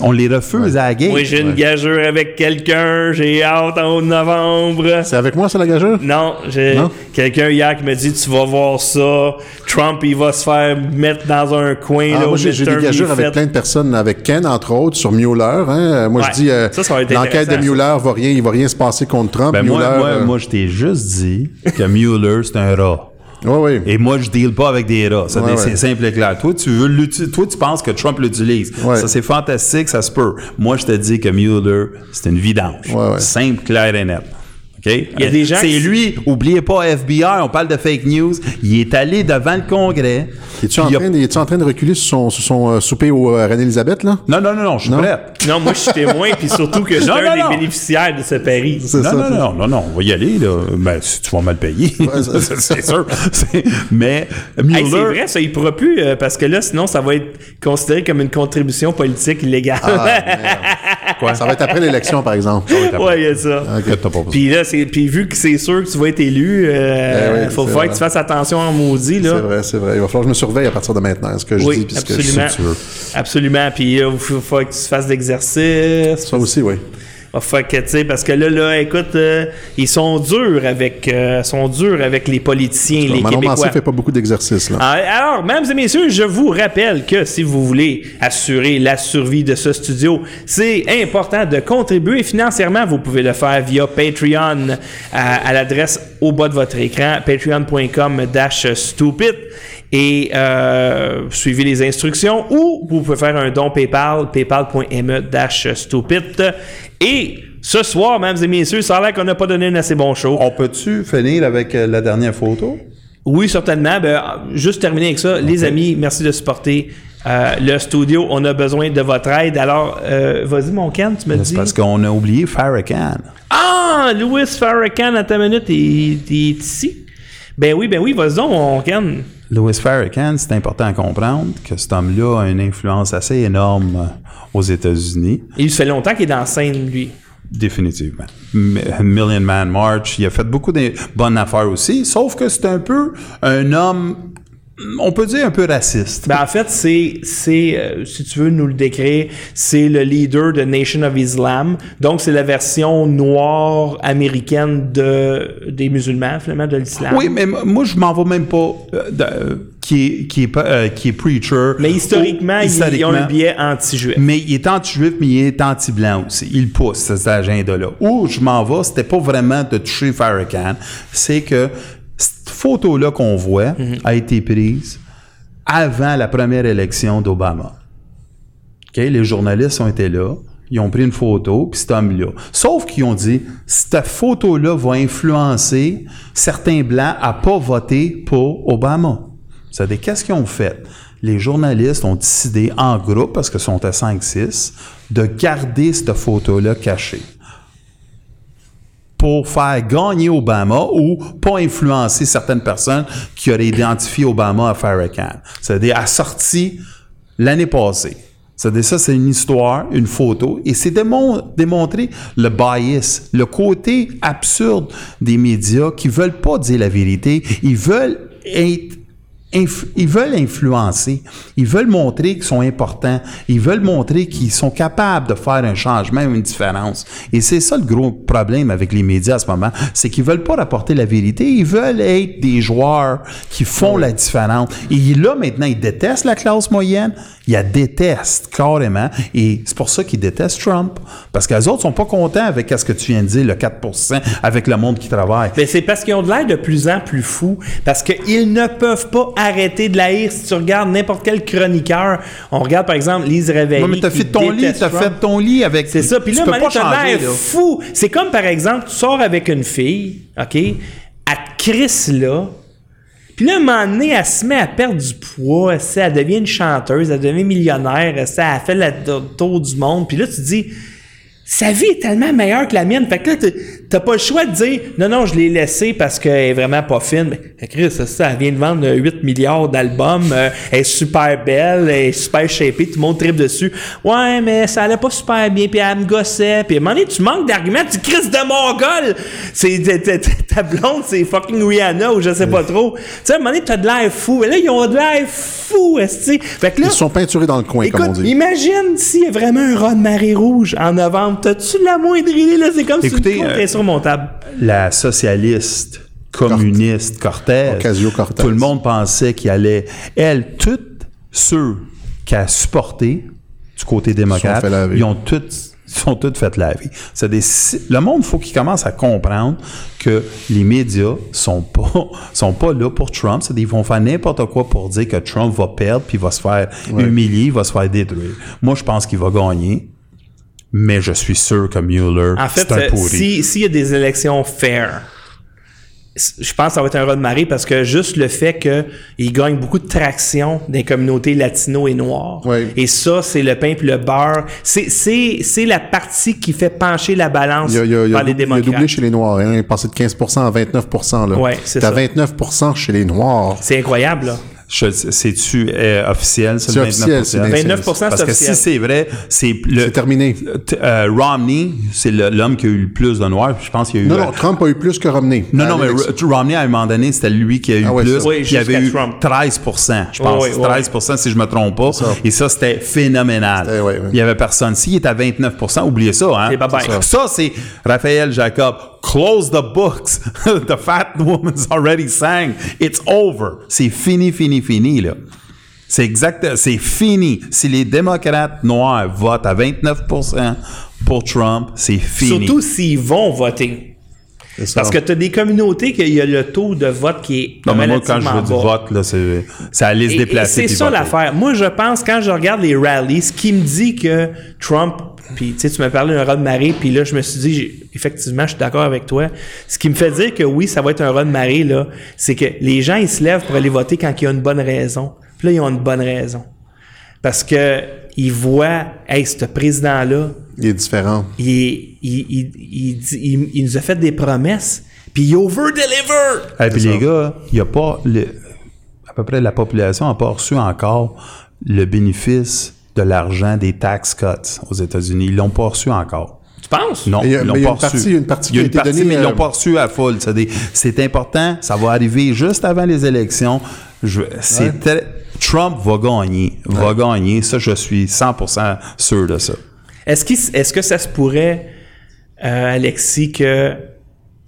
On les refuse à la gate. Moi, j'ai une Ouais. gageure avec quelqu'un. J'ai hâte en novembre. C'est avec moi, ça, la gageure? Non, j'ai quelqu'un hier qui me dit Tu vas voir ça. Trump, il va se faire mettre dans un coin. Ah, là, moi, j'ai j'ai des il avec fait- plein de personnes, avec Ken, entre autres, sur Mueller. Hein. Moi, Ouais. je dis, euh, l'enquête de Mueller va rien, il va rien se passer contre Trump. Ben moi, Mueller, moi, euh, moi, je t'ai juste dit que Mueller, c'est un rat. Et moi, je deal pas avec des rats. Ça, Ouais, c'est simple et clair. Toi, tu veux toi, tu penses que Trump l'utilise. Ça, c'est fantastique, ça se peut. Moi, je te dis que Mueller, c'est une vidange. Simple, clair et net. OK? Il y a des gens C'est qui- lui, oubliez pas FBI, on parle de fake news. Il est allé devant le Congrès. Es-tu en, a- es-tu en train de reculer sur son, sur son euh, souper au euh, Reine-Élisabeth, là? Non, non, non, non, je suis prêt. Non, moi, je suis témoin, puis surtout que je suis un non, des non. bénéficiaires de ce pari. Non, non, non, non, non, on va y aller, là. Ben, si tu vas mal payer. c'est sûr. Mais Mueller. Hey, c'est vrai, ça, il pourra plus, euh, parce que là, sinon, ça va être considéré comme une contribution politique illégale. Quoi? Ça va être après l'élection, par exemple. ouais, il y a ça. Puis là, c'est, puis vu que c'est sûr que tu vas être élu, euh, Eh oui, faut c'est faire vrai. que tu fasses attention en maudit, là. C'est vrai, c'est vrai. Il va falloir que je me surveille à partir de maintenant, ce que je oui, dis, puis ce que je absolument. ce que tu veux. Absolument. Puis euh, il faut, faut que tu fasses d'exercice. Ça aussi, oui. Fait que, tu sais, parce que là, là, écoute, euh, ils sont durs avec, euh, sont durs avec les politiciens, les Manon Québécois. Fait pas beaucoup d'exercices, là. Ah, Alors, mesdames et messieurs, je vous rappelle que si vous voulez assurer la survie de ce studio, c'est important de contribuer financièrement. Vous pouvez le faire via Patreon à, à l'adresse au bas de votre écran, patreon.com stupid et euh, suivez les instructions ou vous pouvez faire un don PayPal, paypal.me stupid et ce soir, mesdames et messieurs, ça a l'air qu'on n'a pas donné un assez bon show. On peut-tu finir avec euh, la dernière photo? Oui, certainement. Ben, juste terminer avec ça. Les amis, merci de supporter euh, le studio. On a besoin de votre aide. Alors, euh, vas-y, mon Ken, tu me C'est dis? parce qu'on a oublié Farrakhan. Ah, Louis Farrakhan, à ta minute, il, il est ici. Ben oui, ben oui, vas-y donc, mon Ken. Louis Farrakhan, c'est important à comprendre que cet homme-là a une influence assez énorme euh, aux États-Unis. Il fait longtemps qu'il est dans la scène, lui. Définitivement. Million Man March, il a fait beaucoup de bonnes affaires aussi, sauf que c'est un peu un homme, on peut dire un peu raciste. Ben, en fait, c'est, c'est euh, si tu veux nous le décrire, c'est le leader de Nation of Islam. Donc, c'est la version noire américaine de, des musulmans, finalement, de l'islam. Oui, mais moi, je m'en vais même pas euh, de- euh, qui, est, qui, est, pas- qui est preacher. Mais historiquement, Ou- historiquement. ils ont un biais anti-juif. Mais il est anti-juif, mais il est anti-blanc aussi. Il pousse cet agenda-là. Où je m'en vais, c'était pas vraiment de toucher Farrakhan, c'est que photo-là qu'on voit Mhm. a été prise avant la première élection d'Obama. Les journalistes ont été là. Ils ont pris une photo, puis cet homme-là. Sauf qu'ils ont dit, cette photo-là va influencer certains Blancs à pas voter pour Obama. C'est-à-dire, qu'est-ce qu'ils ont fait? Les journalistes ont décidé en groupe, parce qu'ils sont à 5-6, de garder cette photo-là cachée pour faire gagner Obama ou pas influencer certaines personnes qui auraient identifié Obama à Farrakhan. C'est-à-dire, a sorti l'année passée. C'est-à-dire, ça, c'est une histoire, une photo, et c'est démon- démontrer le bias, le côté absurde des médias qui veulent pas dire la vérité. Ils veulent être ils veulent influencer, ils veulent montrer qu'ils sont importants, ils veulent montrer qu'ils sont capables de faire un changement ou une différence. Et c'est ça le gros problème avec les médias à ce moment, c'est qu'ils veulent pas rapporter la vérité, ils veulent être des joueurs qui font la différence. Et là, maintenant, ils détestent la classe moyenne, ils la détestent carrément, et c'est pour ça qu'ils détestent Trump. Parce qu'eux autres sont pas contents avec ce que tu viens de dire, le 4 avec le monde qui travaille. Ben, c'est parce qu'ils ont de l'air de plus en plus fous, parce qu'ils ne peuvent pas arrêter de la haïr. Si tu regardes n'importe quel chroniqueur, on regarde par exemple Lise Réveillé. Ouais, mais t'as fait ton lit, t'as fait ton lit avec. C'est ça. Puis tu là, changer, l'air fou. C'est comme par exemple, tu sors avec une fille, OK? Elle te crisse là. Puis là, à un moment donné, elle se met à perdre du poids, elle, elle devient une chanteuse, elle devient millionnaire, elle, elle fait le tour du monde. Puis là, tu te dis, sa vie est tellement meilleure que la mienne. Fait que là, t'as pas le choix de dire, non, non, je l'ai laissée parce qu'elle est vraiment pas fine. Mais Chris, c'est ça, elle vient de vendre 8 milliards d'albums, euh, elle est super belle, elle est super shapée, tout le monde tripe dessus. Ouais, mais ça allait pas super bien, puis elle me gossait. Puis à un moment donné, tu manques d'arguments, tu Chris de mongol! C'est, ta blonde, c'est fucking Rihanna ou je sais pas trop. Tu sais, à un moment donné, t'as de l'air fou. Et là, ils ont de l'air fou, esti. Fait que là. Ils sont peinturés dans le coin, écoute, comme on dit. Imagine s'il y a vraiment un raz de marée rouge en novembre. T'as-tu la moindre idée, là? C'est comme Écoutez, si euh, insurmontable. La socialiste, communiste, Cortez, Ocasio-Cortez. tout le monde pensait qu'il allait... Elle, tous ceux qui a supporté du côté démocrate, ils ont tous sont toutes fait laver. C'est des, le monde, faut qu'il commence à comprendre que les médias sont pas, sont pas là pour Trump. C'est Ils vont faire n'importe quoi pour dire que Trump va perdre puis va se faire Ouais. humilier, il va se faire détruire. Moi, je pense qu'il va gagner. Mais je suis sûr que Mueller, En fait, c'est un euh, pourri. si- s'il y a des élections fair, je pense que ça va être un raz de marée parce que juste le fait qu'il gagne beaucoup de traction des communautés latino et noires. Et ça, c'est le pain puis le beurre. C'est, c'est, c'est la partie qui fait pencher la balance Il a, il a- il a par les dou- il a démocrates. doublé chez les Noirs. Hein. Il est passé de 15% à 29 là. Ouais, c'est T'as ça. 29% chez les Noirs. C'est incroyable, là. C'est-tu euh, officiel, ça, le officiel, 29%? c'est 29%, c'est Parce que officiel. si c'est vrai, c'est le... C'est terminé. Euh, Romney, c'est l'homme qui a eu le plus de noirs. Je pense qu'il y a eu... Non, non, Trump a eu plus que Romney. Non, non, mais l'élection. R- Romney, à un moment donné, c'était lui qui a eu Ah ouais, plus. Oui, il avait jusqu'à eu Trump. 13% je pense. Oui, oui, 13% si je me trompe pas. Et ça, c'était phénoménal. Il y avait personne. S'il est à 29% oubliez ça. Hein? Et bye-bye. Ça, Ça, c'est Raphaël Jacob. Close the books. the fat woman's already sang. It's over. C'est fini, fini, fini, là. C'est exact, c'est fini. Si les démocrates noirs votent à 29% pour Trump, c'est fini. Surtout s'ils vont voter. Ça. Parce que tu as des communautés qu'il y a le taux de vote qui est Non, mais moi, quand je veux du vote, là, c'est, c'est aller se déplacer. C'est ça l'affaire. Moi, je pense, quand je regarde les rallies, ce qui me dit que Trump, puis tu sais, tu m'as parlé d'un de marée, puis là, je me suis dit, effectivement, je suis d'accord avec toi. Ce qui me fait dire que oui, ça va être un de marée, là, c'est que les gens, ils se lèvent pour aller voter quand il y a une bonne raison. Puis là, ils ont une bonne raison. Parce que ils voient, hey, ce président-là, Il est différent. il, il, il, il, dit- il- il nous a fait des promesses, puis il over-deliver! Et puis les gars, il y a pas le- à peu près la population n'a pas reçu encore le bénéfice de l'argent des tax cuts aux États-Unis. Ils l'ont pas reçu encore. Tu penses? Non, Mais il y a- ils l'ont pas reçu. il y a une partie Il y a qui a été partie, donnée, mais ils euh, l'ont pas reçu à full. C'est important. Ça va arriver juste avant les élections. Trump va gagner. Va gagner. Ça, je suis 100% sûr de ça. Est-ce, que ça se pourrait, euh, Alexis, que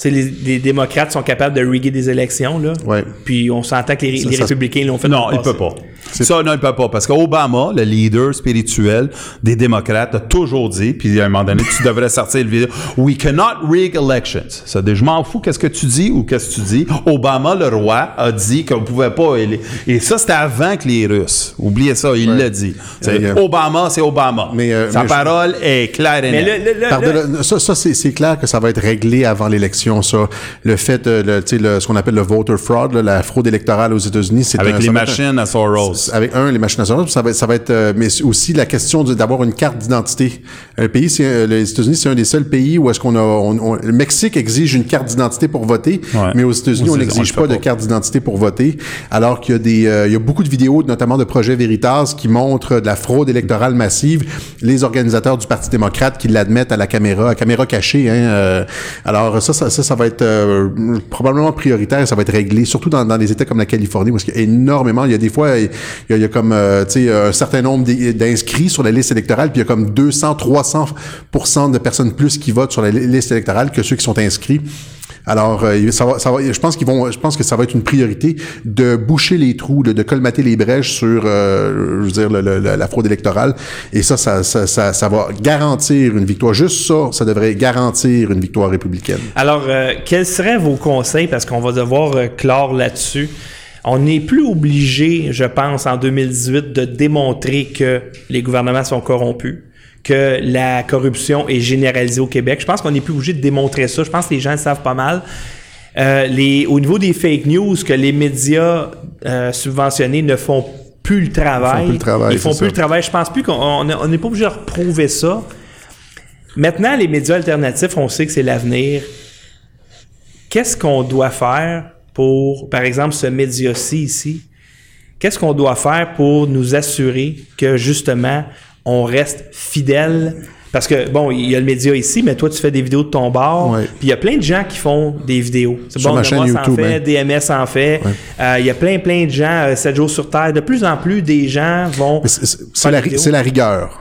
les, les démocrates sont capables de riguer des élections, là? Ouais. Puis on s'entend que les, Ça, les ça se- républicains l'ont fait. Non, il le peut pas. Ça, non, il peut pas. Parce qu'Obama, le leader spirituel des démocrates, a toujours dit, puis à un moment donné, tu devrais sortir le vidéo, We cannot rig elections. Ça, dit, je m'en fous qu'est-ce que tu dis ou qu'est-ce que tu dis. Obama, le roi, a dit qu'on pouvait pas. éli- Et ça, c'était avant que les Russes. Oubliez ça, il l'a dit. C'est- Euh, Obama, c'est Obama. Mais, euh, Sa mais je- parole est claire et nette. ça, ça c'est, clair que ça va être réglé avant l'élection, ça. Le fait, euh, le, tu sais, le- ce qu'on appelle le voter fraud, là, la fraude électorale aux États-Unis, c'est Avec un- les être un- machines à Soros. Avec un, les machines Soros, ça va, être- ça va être, euh, mais aussi la question d'avoir une carte d'identité. Un pays, c'est, euh, les États-Unis, c'est un des seuls pays où est-ce qu'on a, on- on- le Mexique exige une carte d'identité pour voter, Ouais. mais aux États-Unis, on n'exige le pas de carte d'identité pour voter, alors qu'il y a des, euh, il y a beaucoup de vidéos, notamment de projets Veritas, qui montrent de la fraude électorale massive. Les organisateurs du Parti démocrate qui l'admettent à la caméra, à caméra cachée. Hein, euh, alors ça, ça, ça, ça va être euh, probablement prioritaire, ça va être réglé, surtout dans, dans des États comme la Californie, parce qu'il y a énormément, il y a des fois, il y y a comme, euh, un certain nombre d'in- d'inscrits sur la liste électorale, puis il y a comme 200, 300 de personnes plus qui votent sur la li- liste électorale que ceux qui sont inscrits. Alors, euh, ça va, ça va, je pense qu'ils vont, je pense que ça va être une priorité de boucher les trous, de, de colmater les brèches sur, euh, je veux dire, le- le- la fraude électorale. Et ça, ça, ça, ça, ça va garantir une victoire. Juste ça, ça devrait garantir une victoire républicaine. Alors, euh, quels seraient vos conseils, parce qu'on va devoir euh, clore là-dessus. On n'est plus obligé, je pense, en 2018, de démontrer que les gouvernements sont corrompus, que la corruption est généralisée au Québec. Je pense qu'on n'est plus obligé de démontrer ça. Je pense que les gens le savent pas mal. Euh, les, au niveau des fake news, que les médias euh, subventionnés ne font plus le travail. Ils font plus le travail, Ils font plus ça. le travail. Je pense plus qu'on on on n'est pas obligé de reprouver ça. Maintenant, les médias alternatifs, on sait que c'est l'avenir. Qu'est-ce qu'on doit faire pour, par exemple, ce média-ci ici? Qu'est-ce qu'on doit faire pour nous assurer que justement on reste fidèle? Parce que bon, il y a le média ici, mais toi tu fais des vidéos de ton bar, puis il y a plein de gens qui font des vidéos. C'est bon, ma chaîne YouTube, fait, hein. DMS en fait. Euh, Il y a plein plein de gens, euh, 7 jours sur terre. De plus en plus, des gens vont. C'est la, ri- c'est la rigueur.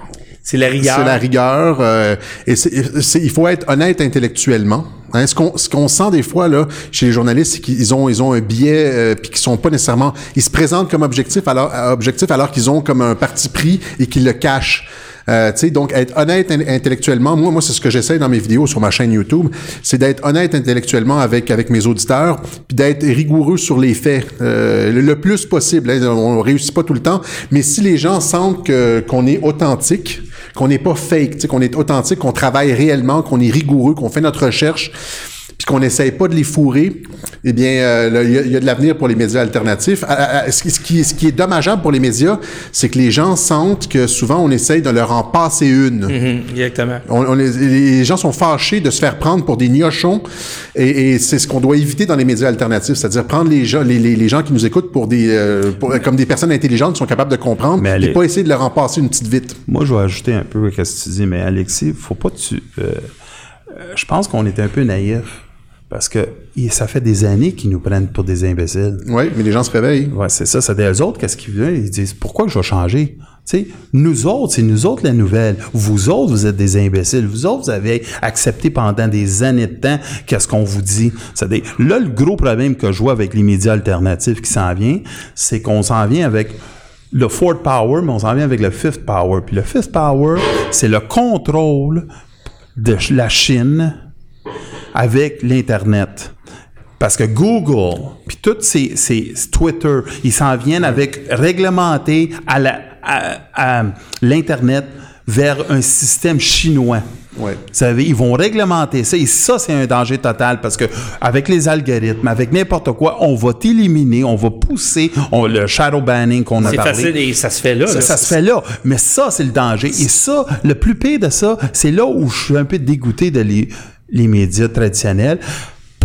C'est la rigueur. C'est la rigueur. euh, et c'est- il faut être honnête intellectuellement. Hein, ce qu'on ce qu'on sent des fois là chez les journalistes, c'est qu'ils ont ils ont un biais euh, puis qu'ils sont pas nécessairement ils se présentent comme objectif alors objectif alors qu'ils ont comme un parti pris et qu'ils le cachent. Euh, donc être honnête in- intellectuellement, moi, moi c'est ce que j'essaie dans mes vidéos sur ma chaîne YouTube, c'est d'être honnête intellectuellement avec avec mes auditeurs, puis d'être rigoureux sur les faits euh, le, plus possible. hein. on réussit pas tout le temps, mais si les gens sentent qu'on est authentique, qu'on n'est pas fake, qu'on est authentique, qu'on travaille réellement, qu'on est rigoureux, qu'on fait notre recherche, puis qu'on n'essaye pas de les fourrer, eh bien, euh, il y, a- il y a de l'avenir pour les médias alternatifs. À- à- à- ce, qui- ce qui, ce qui est dommageable pour les médias, c'est que les gens sentent que souvent on essaye de leur en passer une. Mhm, exactement. On, on les, les gens sont fâchés de se faire prendre pour des gnochons et, et c'est ce qu'on doit éviter dans les médias alternatifs, c'est-à-dire prendre les gens, les, les- les gens qui nous écoutent pour des, euh, pour- comme des personnes intelligentes qui sont capables de comprendre et allez- pas essayer de leur en passer une petite vite. Moi, je vais ajouter un peu à ce que tu dis, mais Alexis, faut pas que tu. euh, je pense qu'on est un peu naïf. Parce que ça fait des années qu'ils nous prennent pour des imbéciles. Oui, mais les gens se réveillent. Ouais, c'est ça. C'est des autres, qu'est-ce qu'ils veulent? Ils disent Pourquoi que je vais changer? Tu sais, nous autres, c'est nous autres la nouvelle. Vous autres, vous êtes des imbéciles. Vous autres, vous avez accepté pendant des années de temps qu'est-ce qu'on vous dit. C'est-à-dire, là, le gros problème que je vois avec les médias alternatifs qui s'en vient, c'est qu'on s'en vient avec le fourth power, mais on s'en vient avec le fifth power. Puis le fifth power, c'est le contrôle de la Chine avec l'Internet. Parce que Google, puis tous ces, ces Twitter, ils s'en viennent avec réglementer à la- à- à l'Internet vers un système chinois. Ouais. Vous savez, ils vont réglementer ça et ça, c'est un danger total parce que avec les algorithmes, avec n'importe quoi, on va t'éliminer, on va pousser on- le shadow banning qu'on a C'est parlé. facile et ça se fait là. Ça, là. ça se fait là. Mais ça, c'est le danger. Et ça, le plus pire de ça, c'est là où je suis un peu dégoûté de les, les médias traditionnels.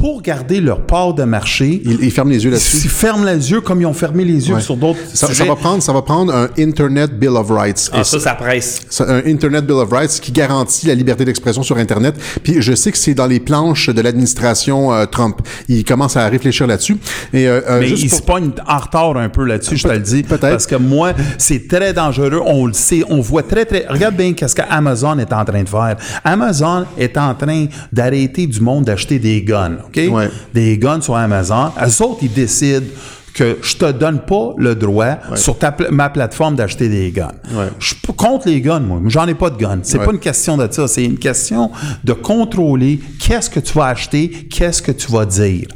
Pour garder leur part de marché, ils, ferment les yeux là-dessus. Ils ferment les yeux comme ils ont fermé les yeux Ouais. sur d'autres Ça, va prendre, ça va prendre un Internet Bill of Rights. Ah, Et ça, ça presse. Un Internet Bill of Rights qui garantit la liberté d'expression sur Internet. Puis je sais que c'est dans les planches de l'administration euh, Trump. Il commence à réfléchir là-dessus. Et euh, euh, Mais juste il pour- se pogne en retard un peu là-dessus, je te le dis. Parce que moi, c'est très dangereux. On le sait. On voit très, très. Regarde bien qu'est-ce qu'Amazon est en train de faire. Amazon est en train d'arrêter du monde d'acheter des guns. OK? Des guns sur Amazon. Eux autres, ils décident que je te donne pas le droit sur ta ma plateforme d'acheter des guns. Je suis pas contre les guns, moi. J'en ai pas de guns. C'est Ouais. pas une question de ça. C'est une question de contrôler qu'est-ce que tu vas acheter, qu'est-ce que tu vas dire.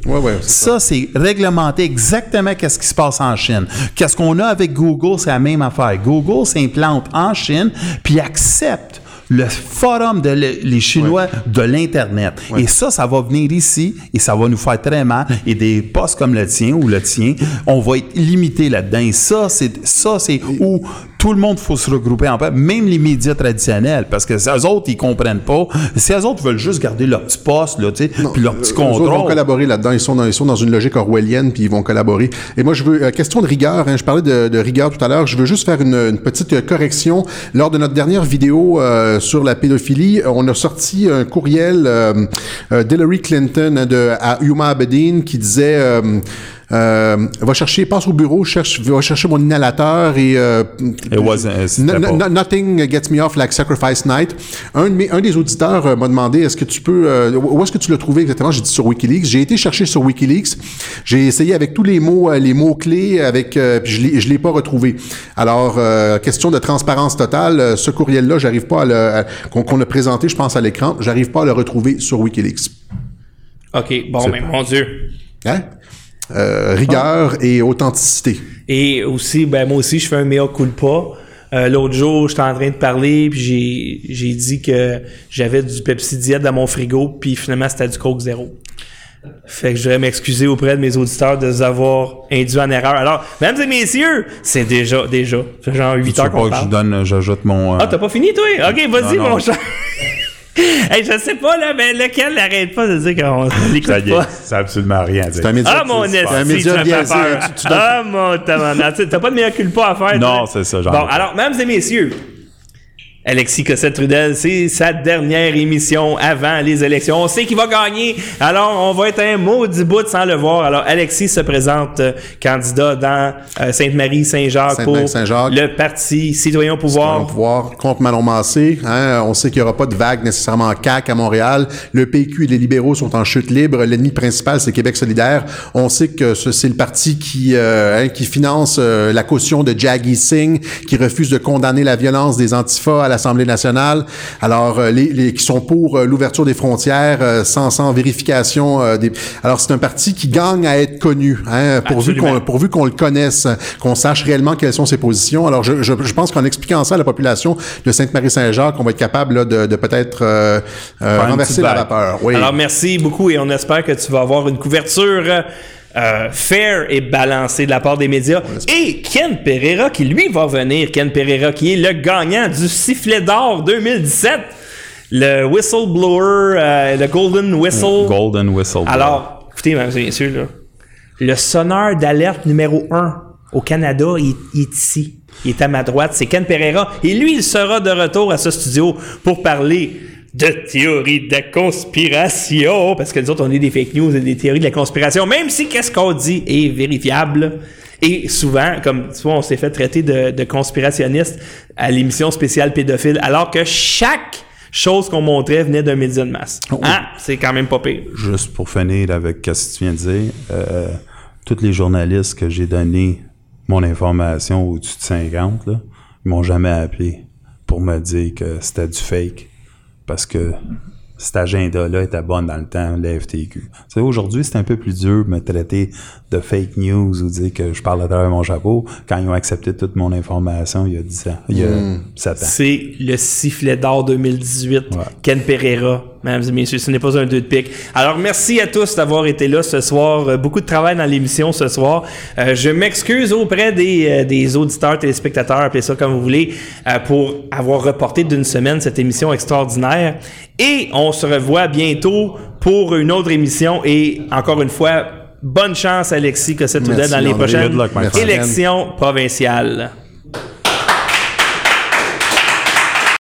ça, c'est réglementer exactement qu'est-ce qui se passe en Chine. Qu'est-ce qu'on a avec Google, c'est la même affaire. Google s'implante en Chine, puis accepte le forum de le- les Chinois de l'Internet. Et ça, ça va venir ici et ça va nous faire très mal. Et des postes comme le tien ou le tien, on va être limité là-dedans. Et ça, c'est ça, c'est où tout le monde faut se regrouper en paix, même les médias traditionnels, parce que ces autres, ils comprennent pas. Ces autres veulent juste garder leur petit poste, là, tu sais, puis leur petit Eux autres vont contrôle. collaborer là-dedans. Ils sont, dans, ils sont dans une logique orwellienne, puis ils vont collaborer. Et moi, je veux, euh, question de rigueur, hein, je parlais de, de rigueur tout à l'heure, je veux juste faire une, une petite euh, correction. Lors de notre dernière vidéo euh, sur la pédophilie, on a sorti un courriel euh, euh, d'Hillary Clinton hein, de, à Yuma Abedin qui disait... euh, va chercher, passe au bureau, cherche, va chercher mon inhalateur et euh, It wasn't- euh, No- pas- no- nothing gets me off like sacrifice night. Un, de mes- un des auditeurs euh, m'a demandé est-ce que tu peux euh, où est-ce que tu l'as trouvé exactement? J'ai dit sur WikiLeaks. J'ai été chercher sur WikiLeaks. J'ai essayé avec tous les mots les mots clés avec euh, puis je l'ai je l'ai pas retrouvé. Alors euh, question de transparence totale, ce courriel là, j'arrive pas à le à- qu'on qu'on a présenté, je pense à l'écran, j'arrive pas à le retrouver sur WikiLeaks. OK, bon, mais mon Dieu. Hein? Euh, rigueur et authenticité. Et aussi, ben moi aussi, je fais un mea culpa. Euh, L'autre jour, j'étais en train de parler, puis j'ai, j'ai dit que j'avais du Pepsi Diet dans mon frigo, puis finalement, c'était du Coke Zéro. Fait que je voudrais m'excuser auprès de mes auditeurs de vous avoir induit en erreur. Alors, mesdames et messieurs, c'est déjà, déjà, genre 8 Tu heures qu'on pas que je parle. donne, j'ajoute mon. euh, Ah, t'as pas fini, toi? Ok, vas-y, mon cher. hey, je sais pas, là, mais lequel n'arrête pas de dire qu'on l'écoute ça y est, pas? ça a absolument rien à dire. Ah, mon esti, un tu média me fais biaisé, dois- Ah, mon tabarnak. T'as pas de meilleur culpa à faire. Non, c'est ça, ai Bon, alors, mesdames et messieurs, Alexis Cossette-Trudel, c'est sa dernière émission avant les élections. On sait qu'il va gagner, alors on va être un maudit bout sans le voir. Alors, Alexis se présente euh, candidat dans euh, Sainte-Marie-Saint-Jacques pour Sainte-Marie-Saint-Jacques. le parti Citoyen au pouvoir. Au pouvoir contre Manon Massé. Hein, on sait qu'il n'y aura pas de vague nécessairement CAC à Montréal. Le PQ et les libéraux sont en chute libre. L'ennemi principal, c'est Québec solidaire. On sait que ce- c'est le parti qui, euh, hein, qui finance euh, la caution de Jaggi Singh, qui refuse de condamner la violence des antifas à l'Assemblée nationale. Alors, euh, les, les qui sont pour euh, l'ouverture des frontières euh, sans, sans vérification. des... Alors, c'est un parti qui gagne à être connu, hein, pourvu qu'on pourvu qu'on le connaisse, qu'on sache réellement quelles sont ses positions. Alors, je, je, je pense qu'en expliquant ça à la population de Sainte-Marie-Saint-Jacques, on va être capable là, de, de peut-être euh, euh, renverser la vapeur. Oui. Alors, merci beaucoup et on espère que tu vas avoir une couverture euh, fair et balancée de la part des médias. Et Ken Pereira, qui lui va venir, Ken Pereira, qui est le gagnant du sifflet d'or 2017, le whistleblower, euh, le Golden Whistle. Golden Whistle. Alors, écoutez, mesdames et messieurs, là, le sonneur d'alerte numéro 1 au Canada, il, il est ici. Il est à ma droite, c'est Ken Pereira. Et lui, il sera de retour à ce studio pour parler de théories de la conspiration. Parce que nous autres, on est des fake news et des théories de la conspiration, même si qu'est-ce qu'on dit est vérifiable. Et souvent, comme tu vois, on s'est fait traiter de, de conspirationniste à l'émission spéciale pédophile, alors que chaque chose qu'on montrait venait d'un média de masse. Ah, c'est quand même pas pire. Juste pour finir avec ce que tu viens de dire, euh, tous les journalistes que j'ai donné mon information au-dessus de 50, là, ils m'ont jamais appelé pour me dire que c'était du fake. Parce que cet agenda-là était bon dans le temps, la FTQ. Aujourd'hui, c'est un peu plus dur de me traiter de fake news ou dire que je parle à travers mon chapeau quand ils ont accepté toute mon information il y a 10 ans, il y a Mm. 7 ans. C'est le sifflet d'or 2018, Ken Pereira, mesdames et messieurs. Ce n'est pas un deux de pique. Alors, merci à tous d'avoir été là ce soir. Euh, Beaucoup de travail dans l'émission ce soir. Euh, je m'excuse auprès des, euh, des auditeurs, téléspectateurs, appelez ça comme vous voulez, euh, pour avoir reporté d'une semaine cette émission extraordinaire. Et on se revoit bientôt pour une autre émission. Et encore une fois, bonne chance, Alexis, Merci, dans les prochaines élections provinciales.